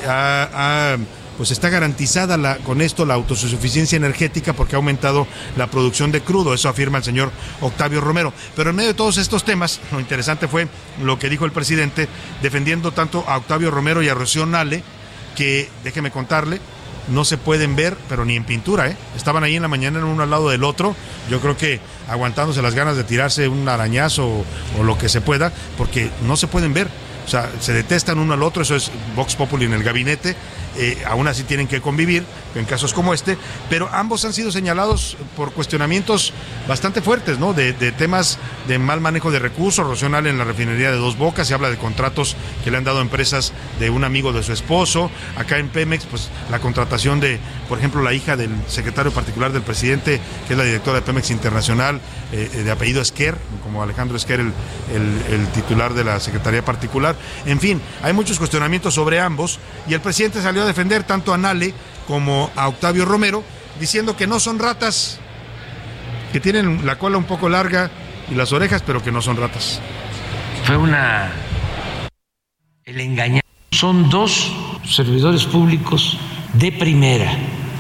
pues está garantizada la, con esto la autosuficiencia energética porque ha aumentado la producción de crudo, eso afirma el señor Octavio Romero. Pero en medio de todos estos temas, lo interesante fue lo que dijo el presidente defendiendo tanto a Octavio Romero y a Rocío Nale, que déjeme contarle, no se pueden ver, pero ni en pintura, ¿eh? Estaban ahí en la mañana uno al lado del otro, yo creo que aguantándose las ganas de tirarse un arañazo o lo que se pueda, porque no se pueden ver. O sea, se detestan uno al otro, eso es Vox Populi en el gabinete, eh, aún así tienen que convivir en casos como este, pero ambos han sido señalados por cuestionamientos bastante fuertes, ¿no? De, temas de mal manejo de recursos, racional en la refinería de Dos Bocas, se habla de contratos que le han dado empresas de un amigo de su esposo, acá en Pemex, pues la contratación de, por ejemplo, la hija del secretario particular del presidente, que es la directora de Pemex Internacional, eh, de apellido Esquer, como Alejandro Esquer, el, el titular de la Secretaría Particular. En fin, hay muchos cuestionamientos sobre ambos y el presidente salió a defender tanto a Nale como a Octavio Romero, diciendo que no son ratas, que tienen la cola un poco larga y las orejas, pero que no son ratas. Fue una... el engañar. Son dos servidores públicos de primera.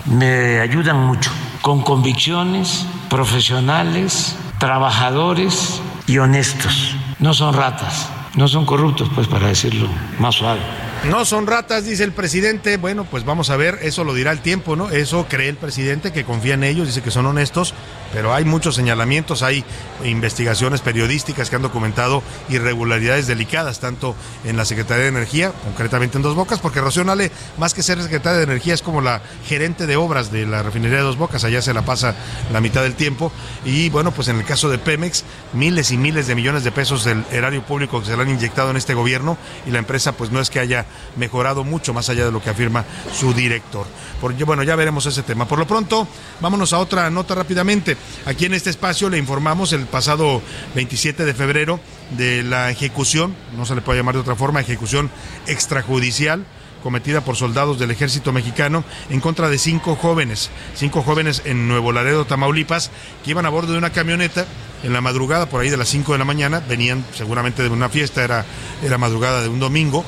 Me ayudan mucho, con convicciones, profesionales, trabajadores y honestos. No son ratas, no son corruptos, pues para decirlo más suave. No son ratas, dice el presidente. Bueno, pues vamos a ver, eso lo dirá el tiempo, ¿no? Eso cree el presidente, que confía en ellos, dice que son honestos, pero hay muchos señalamientos, hay investigaciones periodísticas que han documentado irregularidades delicadas, tanto en la Secretaría de Energía, concretamente en Dos Bocas, porque Rocío Nale, más que ser secretaria de Energía, es como la gerente de obras de la refinería de Dos Bocas, allá se la pasa la mitad del tiempo. Y bueno, pues en el caso de Pemex, miles y miles de millones de pesos del erario público que se le han inyectado en este gobierno y la empresa pues no es que haya mejorado mucho más allá de lo que afirma su director. Porque, bueno, ya veremos ese tema. Por lo pronto, vámonos a otra nota rápidamente. Aquí en este espacio le informamos el pasado 27 de febrero de la ejecución, no se le puede llamar de otra forma, ejecución extrajudicial cometida por soldados del ejército mexicano en contra de cinco jóvenes, cinco jóvenes en Nuevo Laredo, Tamaulipas, que iban a bordo de una camioneta en la madrugada, por ahí de las 5 de la mañana, venían seguramente de una fiesta, era, era madrugada de un domingo,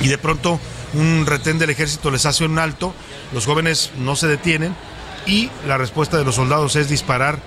y de pronto un retén del ejército les hace un alto, los jóvenes no se detienen y la respuesta de los soldados es disparar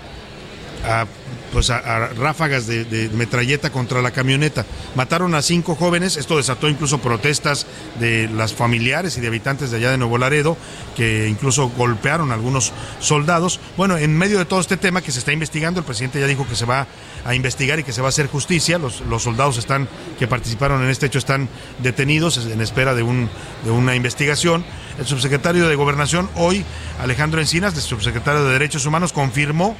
a pues a, ráfagas de, metralleta contra la camioneta. Mataron a cinco jóvenes, esto desató incluso protestas de las familiares y de habitantes de allá de Nuevo Laredo, que incluso golpearon a algunos soldados. Bueno, en medio de todo este tema que se está investigando, el presidente ya dijo que se va a investigar y que se va a hacer justicia. Los, los soldados están que participaron en este hecho están detenidos en espera de, un, de una investigación. El subsecretario de Gobernación hoy, Alejandro Encinas, el subsecretario de Derechos Humanos, confirmó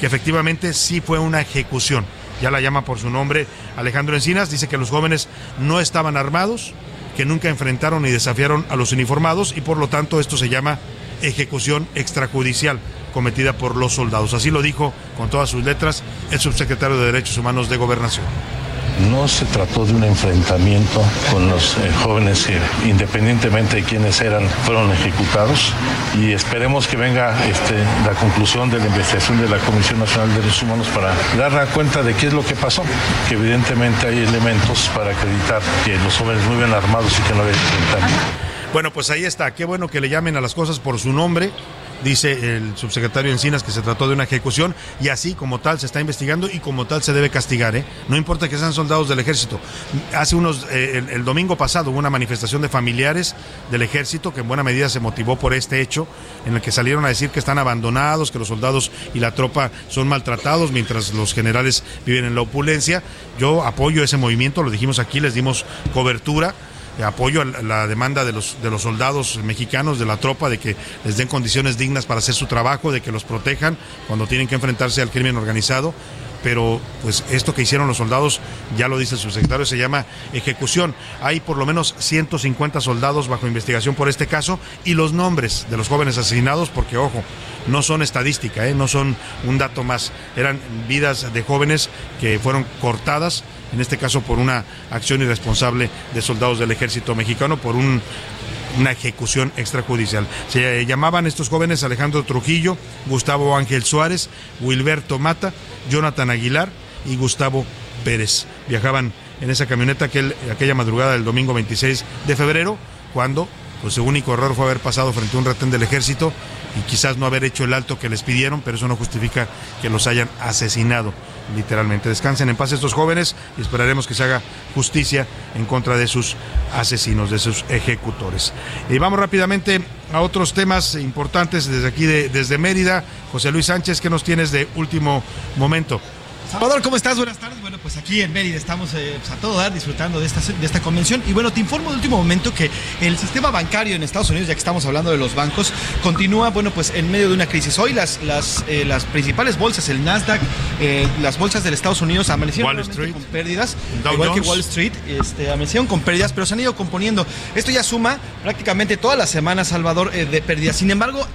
que efectivamente sí fue una ejecución. Ya la llama por su nombre Alejandro Encinas, dice que los jóvenes no estaban armados, que nunca enfrentaron ni desafiaron a los uniformados y por lo tanto esto se llama ejecución extrajudicial cometida por los soldados. Así lo dijo con todas sus letras el subsecretario de Derechos Humanos de Gobernación. No se trató de un enfrentamiento con los eh, jóvenes que, independientemente de quiénes eran, fueron ejecutados y esperemos que venga este, la conclusión de la investigación de la Comisión Nacional de Derechos Humanos para dar cuenta de qué es lo que pasó, que evidentemente hay elementos para acreditar que los jóvenes muy bien armados y que no había enfrentamiento. Bueno, pues ahí está. Qué bueno que le llamen a las cosas por su nombre dice el subsecretario Encinas que se trató de una ejecución y así como tal se está investigando y como tal se debe castigar, ¿eh? No importa que sean soldados del ejército. Hace unos, eh, el, domingo pasado hubo una manifestación de familiares del ejército que en buena medida se motivó por este hecho, en el que salieron a decir que están abandonados, que los soldados y la tropa son maltratados mientras los generales viven en la opulencia. Yo apoyo ese movimiento, lo dijimos aquí, les dimos cobertura apoyo a la demanda de los, de los soldados mexicanos, de la tropa, de que les den condiciones dignas para hacer su trabajo, de que los protejan cuando tienen que enfrentarse al crimen organizado pero pues esto que hicieron los soldados, ya lo dice el subsecretario, se llama ejecución. Hay por lo menos 150 soldados bajo investigación por este caso y los nombres de los jóvenes asesinados, porque ojo, no son estadística, ¿eh? no son un dato más, eran vidas de jóvenes que fueron cortadas en este caso por una acción irresponsable de soldados del ejército mexicano, por un, una ejecución extrajudicial. Se llamaban estos jóvenes Alejandro Trujillo, Gustavo Ángel Suárez, Wilberto Mata, Jonathan Aguilar y Gustavo Pérez. Viajaban en esa camioneta aquel, aquella madrugada del domingo 26 de febrero, cuando pues, su único error fue haber pasado frente a un retén del ejército y quizás no haber hecho el alto que les pidieron, pero eso no justifica que los hayan asesinado literalmente. Descansen en paz estos jóvenes y esperaremos que se haga justicia en contra de sus asesinos, de sus ejecutores. Y vamos rápidamente a otros temas importantes desde aquí, de, desde Mérida. José Luis Sánchez, ¿qué nos tienes de último momento? Salvador, ¿cómo estás? Buenas tardes. Pues aquí en Mérida estamos eh, pues, a todo dar disfrutando de esta, de esta convención. Y bueno, te informo de último momento que el sistema bancario en Estados Unidos, ya que estamos hablando de los bancos, continúa, bueno, pues en medio de una crisis. Hoy las, las, eh, las principales bolsas, el Nasdaq, eh, las bolsas de Estados Unidos amanecieron con pérdidas, igual que Wall Street, este, amanecieron con pérdidas, pero se han ido componiendo. Esto ya suma prácticamente todas las semanas, Salvador, de pérdidas. Sin embargo,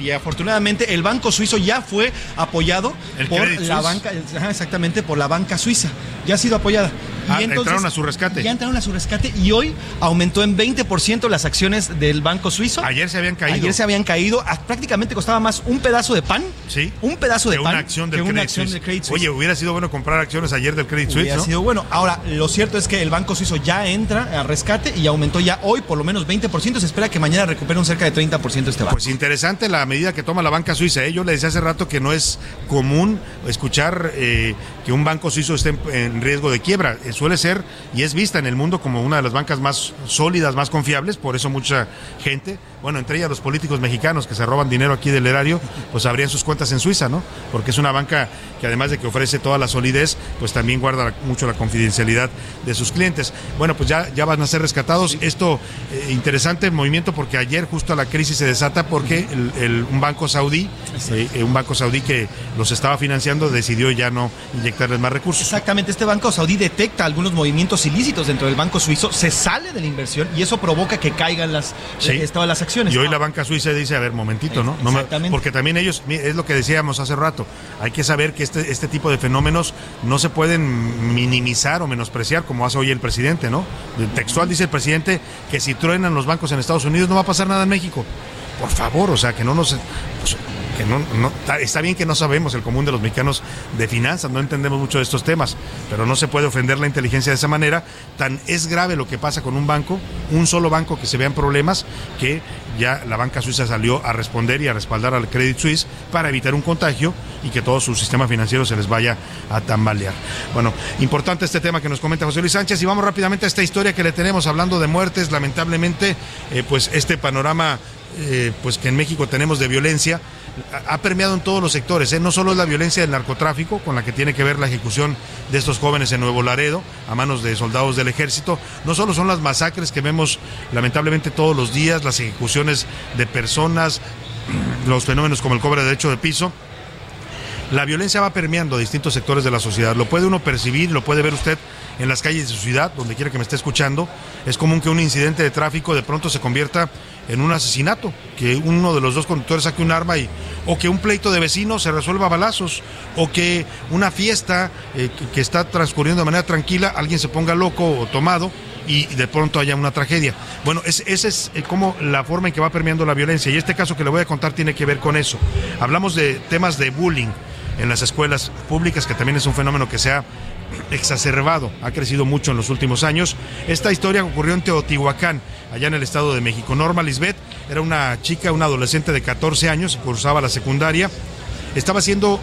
y afortunadamente, el Banco Suizo ya fue apoyado por la banca exactamente por la banca suiza. Ya ha sido apoyada. Ah, y entraron a su rescate. Ya entraron a su rescate y hoy aumentó en 20% las acciones del Banco Suizo. Ayer se habían caído. Ayer se habían caído. Prácticamente costaba más un pedazo de pan. Sí. Un pedazo de, pan. Una acción del, una acción del Credit Suisse. Oye, hubiera sido bueno comprar acciones ayer del Credit Suisse. Hubiera sido bueno. Ahora, lo cierto es que el Banco Suizo ya entra a rescate y aumentó ya hoy por lo menos 20%. Se espera que mañana recupere un cerca de 30% este banco. Pues interesante la medida que toma la banca suiza. ¿eh? Yo le decía hace rato que no es común escuchar eh, que un banco suizo esté en riesgo de quiebra. Suele ser y es vista en el mundo como una de las bancas más sólidas, más confiables, por eso mucha gente, bueno, entre ellas los políticos mexicanos que se roban dinero aquí del erario, pues abrían sus cuentas en Suiza, ¿no? Porque es una banca que además de que ofrece toda la solidez, pues también guarda mucho la confidencialidad de sus clientes. Bueno, pues ya, ya van a ser rescatados. Esto, eh, interesante movimiento porque ayer justo la crisis se desata porque el, un banco saudí, eh, un banco saudí que los estaba financiando, decidió ya no inyectarles más recursos. Exactamente, este banco saudí detecta algunos movimientos ilícitos dentro del banco suizo, se sale de la inversión y eso provoca que caigan las, eh, todas las acciones. Y hoy la banca suiza dice, a ver, momentito, ¿no? Porque también ellos, es lo que decíamos hace rato, hay que saber que este, este tipo de fenómenos no se pueden minimizar o menospreciar como hace hoy el presidente, ¿no? Textual dice el presidente que si truenan los bancos en Estados Unidos no va a pasar nada en México. Por favor, o sea, que no nos... Pues, que no, está bien que no sabemos el común de los mexicanos de finanzas, no entendemos mucho de estos temas, pero no se puede ofender la inteligencia de esa manera. Tan es grave lo que pasa con un banco, un solo banco que se vean problemas, que ya la banca suiza salió a responder y a respaldar al Credit Suisse para evitar un contagio y que todo su sistema financiero se les vaya a tambalear. Bueno, importante este tema que nos comenta José Luis Sánchez y vamos rápidamente a esta historia que le tenemos hablando de muertes, lamentablemente, eh, pues este panorama eh, pues que en México tenemos de violencia ha permeado en todos los sectores. ¿eh? No solo es la violencia del narcotráfico, con la que tiene que ver la ejecución de estos jóvenes en Nuevo Laredo a manos de soldados del ejército. No solo son las masacres que vemos lamentablemente todos los días, las ejecuciones de personas, los fenómenos como el cobre de derecho de piso. La violencia va permeando distintos sectores de la sociedad. Lo puede uno percibir, lo puede ver usted en las calles de su ciudad, donde quiera que me esté escuchando. Es común que un incidente de tráfico de pronto se convierta en un asesinato, que uno de los dos conductores saque un arma y o que un pleito de vecinos se resuelva a balazos o que una fiesta eh, que, está transcurriendo de manera tranquila alguien se ponga loco o tomado y de pronto haya una tragedia. Bueno, esa es eh, como la forma en que va permeando la violencia y este caso que le voy a contar tiene que ver con eso. Hablamos de temas de bullying en las escuelas públicas, que también es un fenómeno que se ha exacerbado, ha crecido mucho en los últimos años. Esta historia ocurrió en Teotihuacán, allá en el Estado de México. Norma Lisbeth era una chica, una adolescente de 14 años, cursaba la secundaria, estaba siendo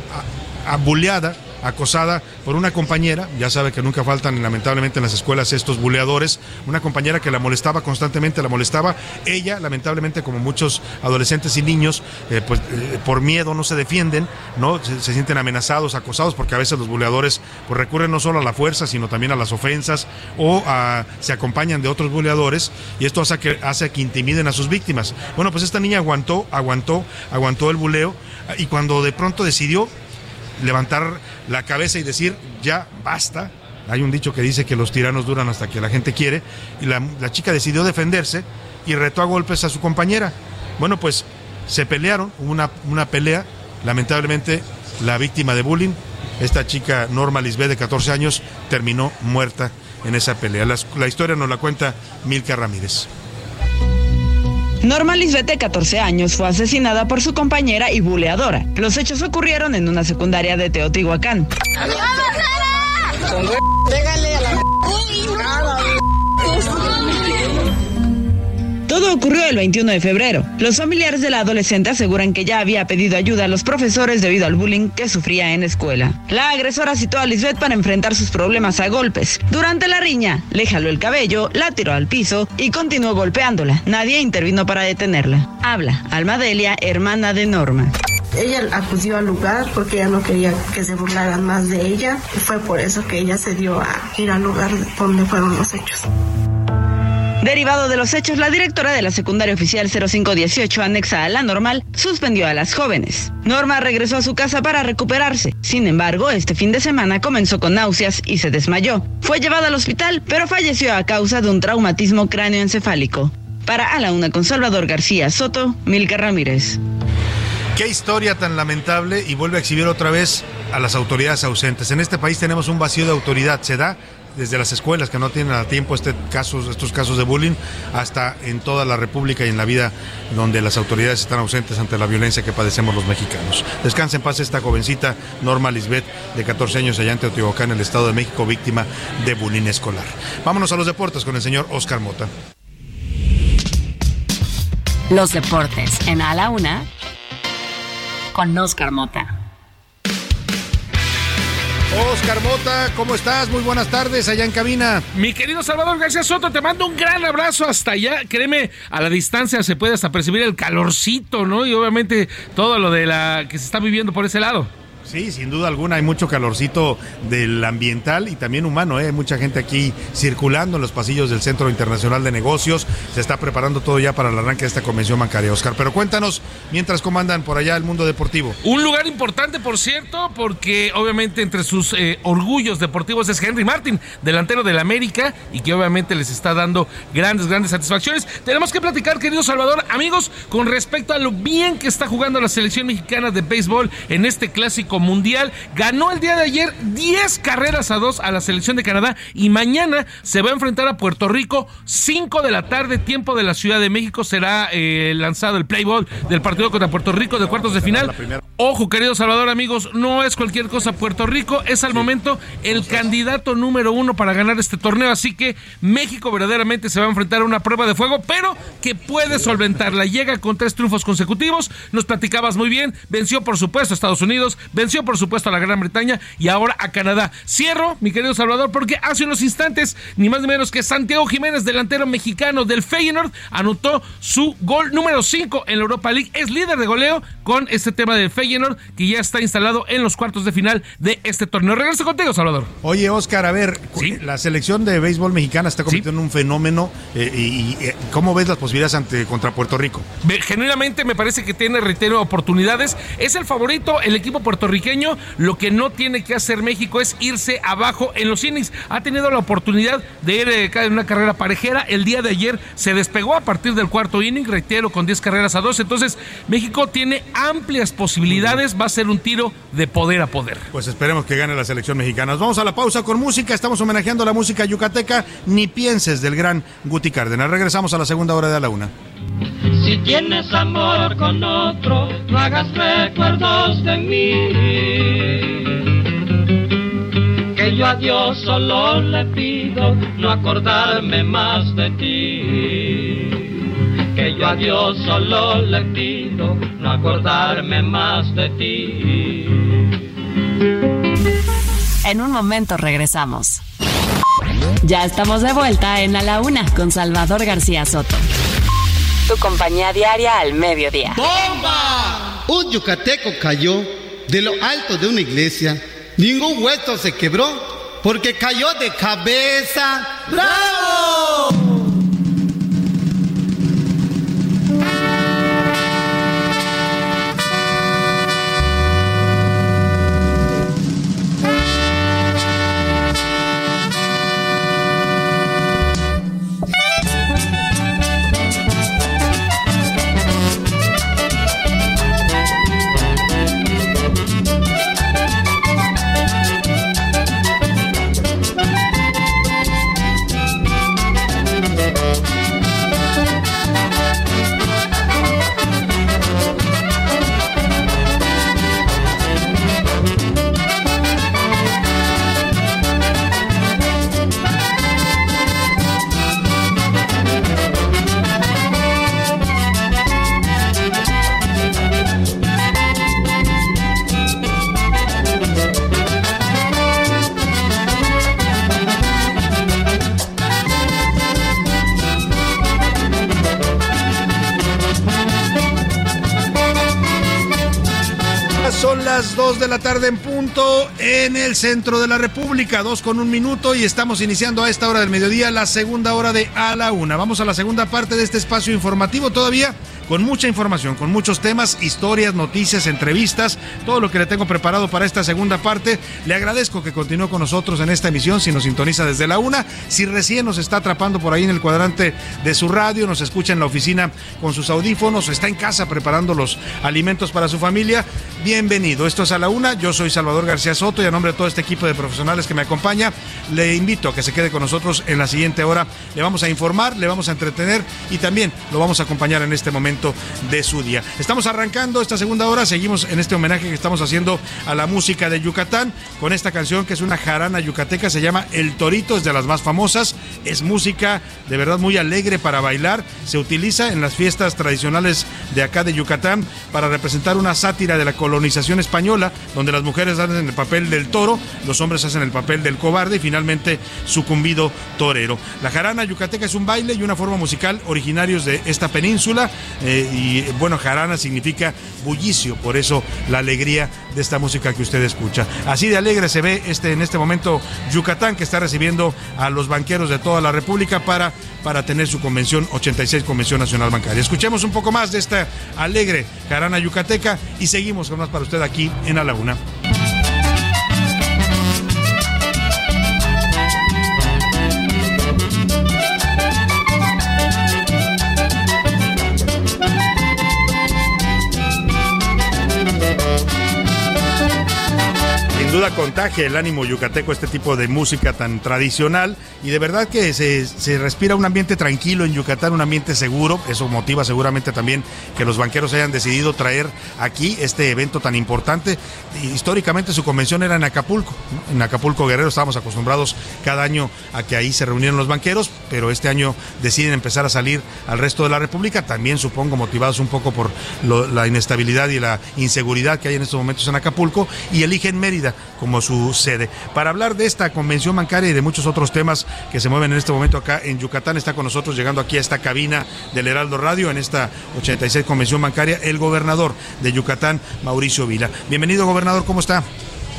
abuleada acosada por una compañera, ya sabe que nunca faltan lamentablemente en las escuelas estos buleadores, una compañera que la molestaba constantemente, la molestaba, ella lamentablemente como muchos adolescentes y niños, eh, pues eh, por miedo no se defienden, no se, sienten amenazados, acosados, porque a veces los buleadores pues recurren no solo a la fuerza, sino también a las ofensas o se acompañan de otros buleadores y esto hace que, hace que intimiden a sus víctimas. Bueno, pues esta niña aguantó, aguantó, aguantó el buleo y cuando de pronto decidió levantar la cabeza y decir, ya basta. Hay un dicho que dice que los tiranos duran hasta que la gente quiere. Y la, chica decidió defenderse y retó a golpes a su compañera. Bueno, pues se pelearon, hubo una, una pelea. Lamentablemente, la víctima de bullying, esta chica Norma Lisbeth de 14 años, terminó muerta en esa pelea. La, la historia nos la cuenta Milka Ramírez. Norma Lisbeth, de 14 años, fue asesinada por su compañera y buleadora. Los hechos ocurrieron en una secundaria de Teotihuacán. Todo ocurrió el 21 de febrero. Los familiares de la adolescente aseguran que ya había pedido ayuda a los profesores debido al bullying que sufría en escuela. La agresora citó a Lisbeth para enfrentar sus problemas a golpes. Durante la riña, le jaló el cabello, la tiró al piso y continuó golpeándola. Nadie intervino para detenerla. Habla Alma Delia, hermana de Norma. Ella acudió al lugar porque ella no quería que se burlaran más de ella y fue por eso que ella se dio a ir al lugar donde fueron los hechos. Derivado de los hechos, la directora de la secundaria oficial 0518, anexa a la normal, suspendió a las jóvenes. Norma regresó a su casa para recuperarse. Sin embargo, este fin de semana comenzó con náuseas y se desmayó. Fue llevada al hospital, pero falleció a causa de un traumatismo cráneoencefálico. Para A la Una con Salvador García Soto, Milka Ramírez. Qué historia tan lamentable y vuelve a exhibir otra vez a las autoridades ausentes. En este país tenemos un vacío de autoridad. Se da desde las escuelas que no tienen a tiempo este casos, estos casos de bullying, hasta en toda la República y en la vida donde las autoridades están ausentes ante la violencia que padecemos los mexicanos. Descansa en paz esta jovencita Norma Lisbeth, de 14 años, allá en Teotihuacán, en el Estado de México, víctima de bullying escolar. Vámonos a los deportes con el señor Oscar Mota. Los deportes en A la Una con Oscar Mota. Oscar Mota, ¿cómo estás? Muy buenas tardes allá en cabina. Mi querido Salvador García Soto, te mando un gran abrazo hasta allá. Créeme, a la distancia se puede hasta percibir el calorcito, ¿no? Y obviamente todo lo de la que se está viviendo por ese lado. Sí, sin duda alguna hay mucho calorcito del ambiental y también humano, ¿eh? Hay mucha gente aquí circulando en los pasillos del Centro Internacional de Negocios. Se está preparando todo ya para el arranque de esta convención bancaria, Oscar. Pero cuéntanos, mientras comandan por allá el mundo deportivo. Un lugar importante, por cierto, porque obviamente entre sus eh, orgullos deportivos es Henry Martin, delantero del América, y que obviamente les está dando grandes, grandes satisfacciones. Tenemos que platicar, querido Salvador, amigos, con respecto a lo bien que está jugando la selección mexicana de béisbol en este clásico mundial. Ganó el día de ayer 10 carreras a 2 a la selección de Canadá y mañana se va a enfrentar a Puerto Rico 5 de la tarde, tiempo de la Ciudad de México. Será eh, lanzado el play ball del partido contra Puerto Rico de cuartos de final. Ojo, querido Salvador, amigos, no es cualquier cosa. Puerto Rico es al momento el candidato número uno para ganar este torneo. Así que México verdaderamente se va a enfrentar a una prueba de fuego, pero que puede solventarla. Llega con tres triunfos consecutivos. Nos platicabas muy bien. Venció, por supuesto, a Estados Unidos. Venció, por supuesto, a la Gran Bretaña y ahora a Canadá. Cierro, mi querido Salvador, porque hace unos instantes, ni más ni menos que Santiago Jiménez, delantero mexicano del Feyenoord, anotó su gol número 5 en la Europa League. Es líder de goleo con este tema del Feyenoord, que ya está instalado en los cuartos de final de este torneo. Regreso contigo, Salvador. Oye, Oscar, a ver, la selección de béisbol mexicana está convirtiendo en un fenómeno. eh, y, y, eh, ¿Cómo ves las posibilidades ante contra Puerto Rico? Genuinamente me parece que tiene, reitero, oportunidades. Es el favorito, el equipo puertorriqueño. Lo que no tiene que hacer México es irse abajo en los innings. Ha tenido la oportunidad de ir eh, en una carrera parejera. El día de ayer se despegó a partir del cuarto inning, reitero, con 10 carreras a 2. Entonces, México tiene amplias posibilidades. Va a ser un tiro de poder a poder. Pues esperemos que gane la selección mexicana. Nos vamos a la pausa con música. Estamos homenajeando la música yucateca. Ni pienses del gran Guti Cárdenas. Regresamos a la segunda hora de a la una. Si tienes amor con otro, no hagas recuerdos de mí. Que yo a Dios solo le pido no acordarme más de ti. Que yo a Dios solo le pido no acordarme más de ti. En un momento regresamos. Ya estamos de vuelta en A la Una con Salvador García Soto. Tu compañía diaria al mediodía. ¡Bomba! Un yucateco cayó de lo alto de una iglesia. Ningún hueso se quebró porque cayó de cabeza. ¡Bravo! Centro de la República, 2 con un minuto y estamos iniciando a esta hora del mediodía la segunda hora de A la Una. Vamos a la segunda parte de este espacio informativo todavía con mucha información, con muchos temas, historias, noticias, entrevistas, todo lo que le tengo preparado para esta segunda parte. Le agradezco que continúe con nosotros en esta emisión, si nos sintoniza desde la una, si recién nos está atrapando por ahí en el cuadrante de su radio, nos escucha en la oficina con sus audífonos, está en casa preparando los alimentos para su familia, bienvenido. Esto es a la una, yo soy Salvador García Soto y a nombre de todo este equipo de profesionales que me acompaña, le invito a que se quede con nosotros en la siguiente hora. Le vamos a informar, le vamos a entretener y también lo vamos a acompañar en este momento de su día. Estamos arrancando esta segunda hora, seguimos en este homenaje que estamos haciendo a la música de Yucatán con esta canción que es una jarana yucateca, se llama El Torito, es de las más famosas, es música de verdad muy alegre para bailar, se utiliza en las fiestas tradicionales de acá de Yucatán para representar una sátira de la colonización española, donde las mujeres hacen el papel del toro, los hombres hacen el papel del cobarde y finalmente sucumbido torero. La jarana yucateca es un baile y una forma musical originarios de esta península eh, y bueno, jarana significa bullicio, por eso la alegría de esta música que usted escucha. Así de alegre se ve este en este momento Yucatán que está recibiendo a los banqueros de toda la República para para tener su convención 86 Convención Nacional Bancaria. Escuchemos un poco más de esta alegre jarana yucateca y seguimos con más para usted aquí en La Laguna. Contagia el ánimo yucateco este tipo de música tan tradicional y de verdad que se, se, respira un ambiente tranquilo en Yucatán, un ambiente seguro. Eso motiva seguramente también que los banqueros hayan decidido traer aquí este evento tan importante. Históricamente su convención era en Acapulco. En Acapulco Guerrero estábamos acostumbrados cada año a que ahí se reunieran los banqueros, pero este año deciden empezar a salir al resto de la República, también supongo motivados un poco por la inestabilidad y la inseguridad que hay en estos momentos en Acapulco y eligen Mérida como su sede. Para hablar de esta convención bancaria y de muchos otros temas que se mueven en este momento acá en Yucatán, está con nosotros llegando aquí a esta cabina del Heraldo Radio en esta 86 convención bancaria el gobernador de Yucatán, Mauricio Vila. Bienvenido gobernador, ¿cómo está?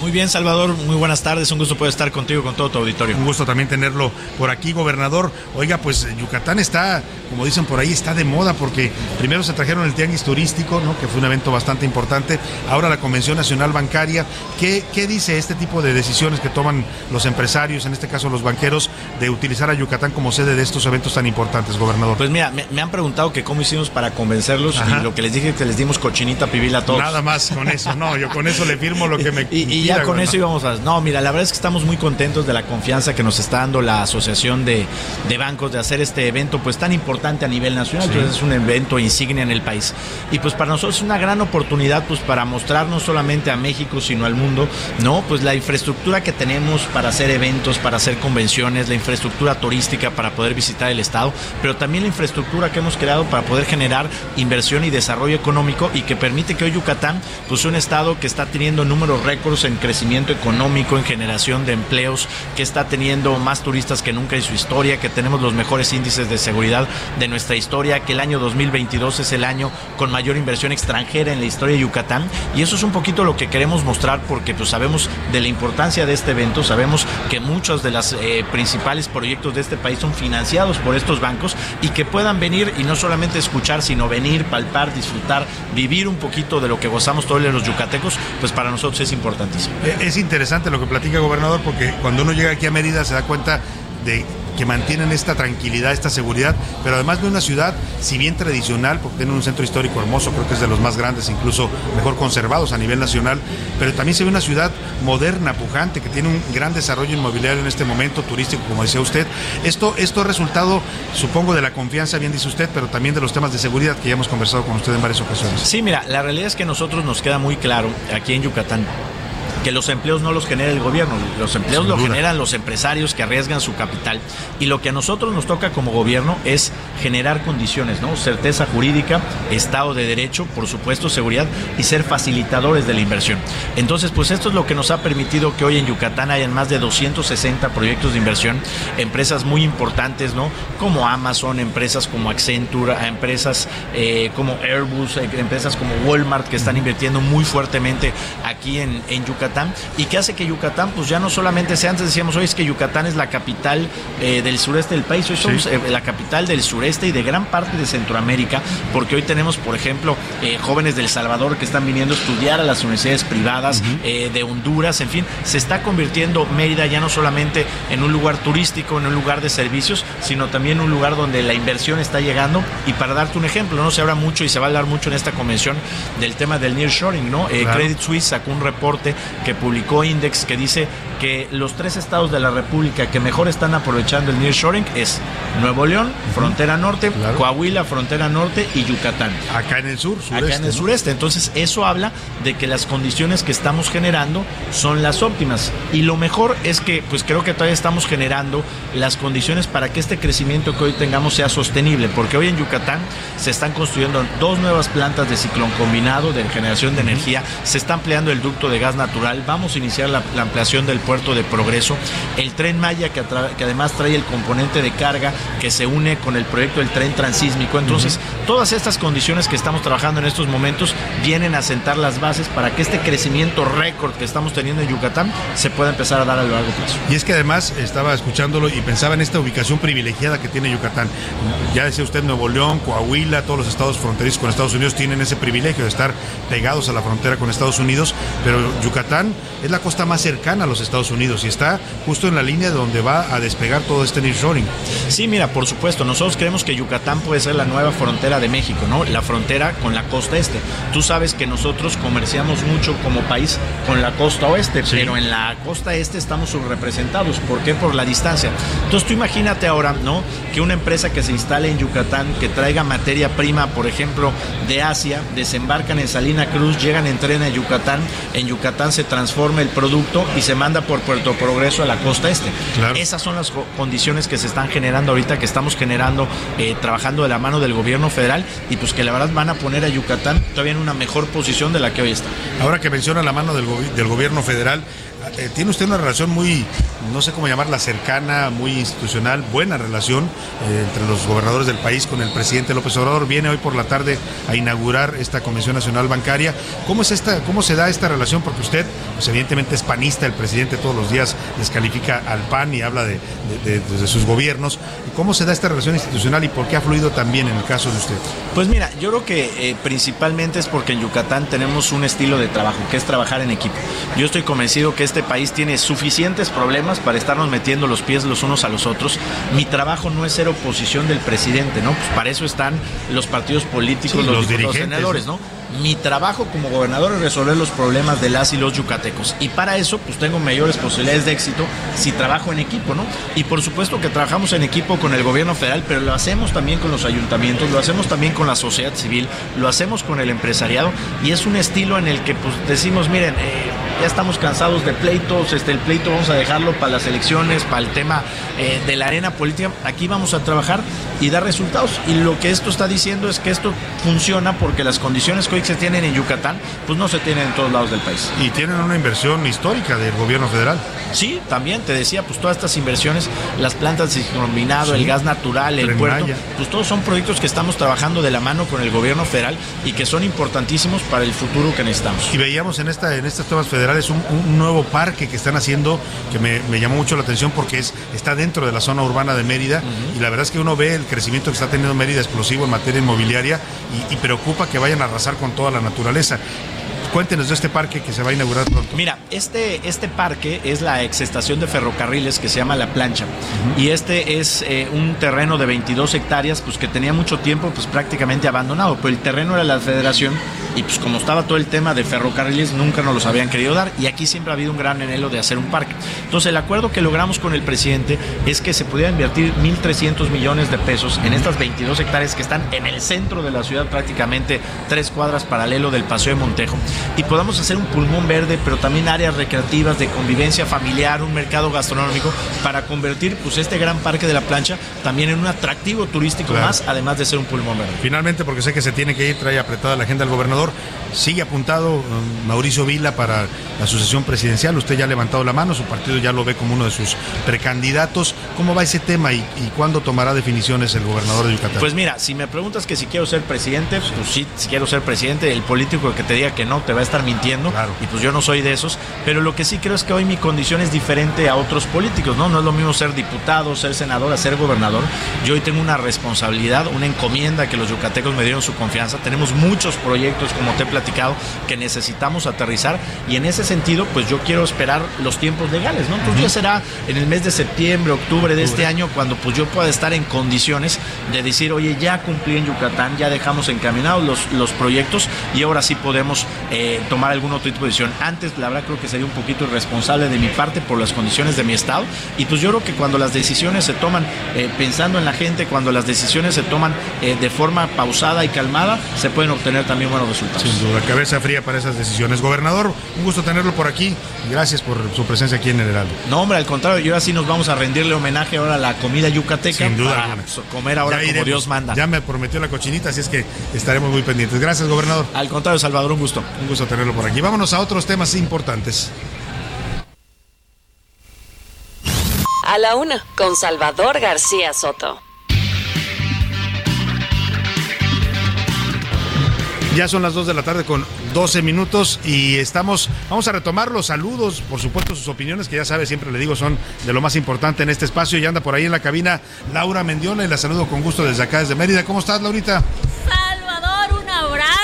Muy bien, Salvador, muy buenas tardes. Un gusto poder estar contigo con todo tu auditorio. Un gusto también tenerlo por aquí, gobernador. Oiga, pues Yucatán está, como dicen por ahí, está de moda porque primero se trajeron el tianguis turístico, ¿no? que fue un evento bastante importante. Ahora la Convención Nacional Bancaria. ¿Qué, ¿Qué dice este tipo de decisiones que toman los empresarios, en este caso los banqueros, de utilizar a Yucatán como sede de estos eventos tan importantes, gobernador? Pues mira, me, me han preguntado que cómo hicimos para convencerlos Ajá. y lo que les dije es que les dimos cochinita pibil a todos. Nada más con eso, no, yo con eso le firmo lo que me. y, y ya con eso íbamos a. No, mira, la verdad es que estamos muy contentos de la confianza que nos está dando la Asociación de, de Bancos de hacer este evento, pues tan importante a nivel nacional. Sí. Entonces es un evento insignia en el país. Y pues para nosotros es una gran oportunidad, pues para mostrar no solamente a México, sino al mundo, ¿no? Pues la infraestructura que tenemos para hacer eventos, para hacer convenciones, la infraestructura turística para poder visitar el Estado, pero también la infraestructura que hemos creado para poder generar inversión y desarrollo económico y que permite que hoy Yucatán, pues un Estado que está teniendo números récords en crecimiento económico, en generación de empleos, que está teniendo más turistas que nunca en su historia, que tenemos los mejores índices de seguridad de nuestra historia, que el año 2022 es el año con mayor inversión extranjera en la historia de Yucatán. Y eso es un poquito lo que queremos mostrar porque pues sabemos de la importancia de este evento, sabemos que muchos de los eh, principales proyectos de este país son financiados por estos bancos y que puedan venir y no solamente escuchar, sino venir, palpar, disfrutar, vivir un poquito de lo que gozamos todos los yucatecos, pues para nosotros es importantísimo. Es interesante lo que platica el gobernador porque cuando uno llega aquí a Mérida se da cuenta de que mantienen esta tranquilidad, esta seguridad, pero además de una ciudad, si bien tradicional, porque tiene un centro histórico hermoso, creo que es de los más grandes, incluso mejor conservados a nivel nacional, pero también se ve una ciudad moderna, pujante, que tiene un gran desarrollo inmobiliario en este momento, turístico, como decía usted. Esto, esto es resultado, supongo, de la confianza, bien dice usted, pero también de los temas de seguridad que ya hemos conversado con usted en varias ocasiones. Sí, mira, la realidad es que a nosotros nos queda muy claro aquí en Yucatán que los empleos no los genera el gobierno, los empleos lo generan los empresarios que arriesgan su capital. Y lo que a nosotros nos toca como gobierno es generar condiciones, ¿no? Certeza jurídica, Estado de Derecho, por supuesto, seguridad y ser facilitadores de la inversión. Entonces, pues esto es lo que nos ha permitido que hoy en Yucatán hayan más de 260 proyectos de inversión, empresas muy importantes, ¿no? Como Amazon, empresas como Accenture, empresas eh, como Airbus, empresas como Walmart que están invirtiendo muy fuertemente aquí en, en Yucatán y que hace que Yucatán, pues ya no solamente sea, antes decíamos hoy es que Yucatán es la capital eh, del sureste del país, hoy somos sí. eh, la capital del sureste y de gran parte de Centroamérica, porque hoy tenemos, por ejemplo, eh, jóvenes del Salvador que están viniendo a estudiar a las universidades privadas, uh -huh. de Honduras, en fin, se está convirtiendo Mérida ya no solamente en un lugar turístico, en un lugar de servicios, sino también un lugar donde la inversión está llegando. Y para darte un ejemplo, no se habla mucho y se va a hablar mucho en esta convención del tema del nearshoring, ¿no? Claro. Credit Suisse sacó un reporte que publicó Index que dice que los tres estados de la República que mejor están aprovechando el nearshoring es Nuevo León, frontera norte, Coahuila, frontera norte y Yucatán. Acá en el sur, sureste. Acá en el sureste. Entonces, eso habla de que las condiciones que estamos generando son las óptimas. Y lo mejor es que, pues creo que todavía estamos generando las condiciones para que este crecimiento que hoy tengamos sea sostenible. Porque hoy en Yucatán se están construyendo dos nuevas plantas de ciclón combinado de generación de energía. Se está ampliando el ducto de gas natural. Vamos a iniciar la, la ampliación del puerto de Progreso. El tren Maya, que, además trae el componente de carga que se une con el proyecto del tren transísmico. Entonces, todas estas condiciones que estamos trabajando en estos momentos vienen a sentar las bases para que este crecimiento récord que estamos teniendo en Yucatán se pueda empezar a dar a largo plazo. Y es que además estaba escuchándolo y pensaba en esta ubicación privilegiada que tiene Yucatán. Ya decía usted, Nuevo León, Coahuila, todos los estados fronterizos con Estados Unidos tienen ese privilegio de estar pegados a la frontera con Estados Unidos, pero Yucatán es la costa más cercana a los Estados Unidos y está justo en la línea donde va a despegar todo este nearshoring. Sí, mira, por supuesto, nosotros creemos que Yucatán puede ser la nueva frontera de México, ¿no? La frontera con la costa este. Tú sabes que nosotros comerciamos mucho como país con la costa oeste, pero en la costa este estamos subrepresentados. ¿Por qué? Por la distancia. Entonces tú imagínate ahora, ¿no? Que una empresa que se instale en Yucatán, que traiga materia prima, por ejemplo, de Asia, desembarcan en Salina Cruz, llegan en tren a Yucatán, en Yucatán se transforma el producto y se manda por Puerto Progreso a la costa este. Esas son las co- condiciones que se están generando ahorita, que estamos generando, eh, trabajando de la mano del gobierno federal y pues que la verdad van a poner a Yucatán todavía en una mejor posición de la que hoy está. Ahora que menciona la mano del, gobi- del gobierno federal, eh, tiene usted una relación muy, no sé cómo llamarla, cercana, muy institucional, buena relación eh, entre los gobernadores del país con el presidente López Obrador. Viene hoy por la tarde a inaugurar esta Convención Nacional Bancaria. ¿Cómo, es esta, cómo se da esta relación? Porque usted, pues evidentemente es panista, el presidente todos los días descalifica al PAN y habla de, de- sus gobiernos. ¿Cómo se da esta relación institucional y por qué ha fluido también en el caso de usted? Pues mira, yo creo que eh, principalmente es porque en Yucatán tenemos un estilo de trabajo, que es trabajar en equipo. Yo estoy convencido que este país tiene suficientes problemas para estarnos metiendo los pies los unos a los otros. Mi trabajo no es ser oposición del presidente, ¿no? Pues para eso están los partidos políticos, Sí, los, los dirigentes, senadores, ¿no? Mi trabajo como gobernador es resolver los problemas de las y los yucatecos. Y para eso, pues tengo mayores posibilidades de éxito si trabajo en equipo, ¿no? Y por supuesto que trabajamos en equipo con el gobierno federal, pero lo hacemos también con los ayuntamientos, lo hacemos también con la sociedad civil, lo hacemos con el empresariado. Y es un estilo en el que, pues, decimos, miren, eh, ya estamos cansados de pleitos, este, el pleito vamos a dejarlo para las elecciones, para el tema eh, de la arena política. Aquí vamos a trabajar y dar resultados. Y lo que esto está diciendo es que esto funciona porque las condiciones que hoy se tienen en Yucatán, pues no se tienen en todos lados del país. Y tienen una inversión histórica del gobierno federal. Sí, también te decía, pues todas estas inversiones, las plantas de combinado, Sí. el gas natural, el Tren puerto, Maya. pues todos son proyectos que estamos trabajando de la mano con el gobierno federal y que son importantísimos para el futuro que necesitamos. Y veíamos en esta en estas tomas federales un, un nuevo parque que están haciendo que me, me llamó mucho la atención porque es está dentro de la zona urbana de Mérida y la verdad es que uno ve el crecimiento que está teniendo Mérida explosivo en materia inmobiliaria y, y preocupa que vayan a arrasar con toda la naturaleza. Cuéntenos de este parque que se va a inaugurar pronto. Mira, este, este parque es la exestación de ferrocarriles que se llama La Plancha. Y este es eh, un terreno de 22 hectáreas, pues que tenía mucho tiempo, pues prácticamente abandonado. Pero el terreno era la federación y pues como estaba todo el tema de ferrocarriles, nunca nos los habían querido dar. Y aquí siempre ha habido un gran anhelo de hacer un parque. Entonces el acuerdo que logramos con el presidente es que se pudiera invertir 1.300 millones de pesos en estas 22 hectáreas que están en el centro de la ciudad, prácticamente tres cuadras paralelo del Paseo de Montejo y podamos hacer un pulmón verde, pero también áreas recreativas de convivencia familiar, un mercado gastronómico, para convertir pues este gran parque de la plancha también en un atractivo turístico Claro. más, además de ser un pulmón verde. Finalmente, porque sé que se tiene que ir, trae apretada la agenda del gobernador. Sigue apuntado um, Mauricio Vila para la sucesión presidencial. Usted ya ha levantado la mano, su partido ya lo ve como uno de sus precandidatos. ¿Cómo va ese tema y, y cuándo tomará definiciones el gobernador de Yucatán? Pues mira, si me preguntas que si quiero ser presidente, pues sí, si quiero ser presidente, el político que te diga que no te va a estar mintiendo, y pues yo no soy de esos, pero lo que sí creo es que hoy mi condición es diferente a otros políticos, ¿no? No es lo mismo ser diputado, ser senador, a ser gobernador. Yo hoy tengo una responsabilidad, una encomienda que los yucatecos me dieron su confianza. Tenemos muchos proyectos, como te he platicado, que necesitamos aterrizar y en ese sentido, pues yo quiero esperar los tiempos legales, ¿no? Entonces ya será en el mes de septiembre, octubre de este año cuando pues yo pueda estar en condiciones de decir, oye, ya cumplí en Yucatán, ya dejamos encaminados los, los proyectos y ahora sí podemos eh, eh, tomar algún otro tipo de decisión. Antes, la verdad, creo que sería un poquito irresponsable de mi parte por las condiciones de mi estado. Y pues yo creo que cuando las decisiones se toman eh, pensando en la gente, cuando las decisiones se toman eh, de forma pausada y calmada, se pueden obtener también buenos resultados. Sin duda, cabeza fría para esas decisiones. Gobernador, un gusto tenerlo por aquí. Gracias por su presencia aquí en el Heraldo. No, hombre, al contrario, yo así nos vamos a rendirle homenaje ahora a la comida yucateca. Sin duda para comer ahora Ya como iremos. Dios manda. Ya me prometió la cochinita, así es que estaremos muy pendientes. Gracias, gobernador. Al contrario, Salvador, un gusto. Un gusto tenerlo por aquí. Vámonos a otros temas importantes. A la una, con Salvador García Soto. Ya son las 2 de la tarde con 12 minutos y estamos, vamos a retomar los saludos, por supuesto sus opiniones, que ya sabe, siempre le digo, son de lo más importante en este espacio y anda por ahí en la cabina Laura Mendiola y la saludo con gusto desde acá, desde Mérida. ¿Cómo estás, Laurita?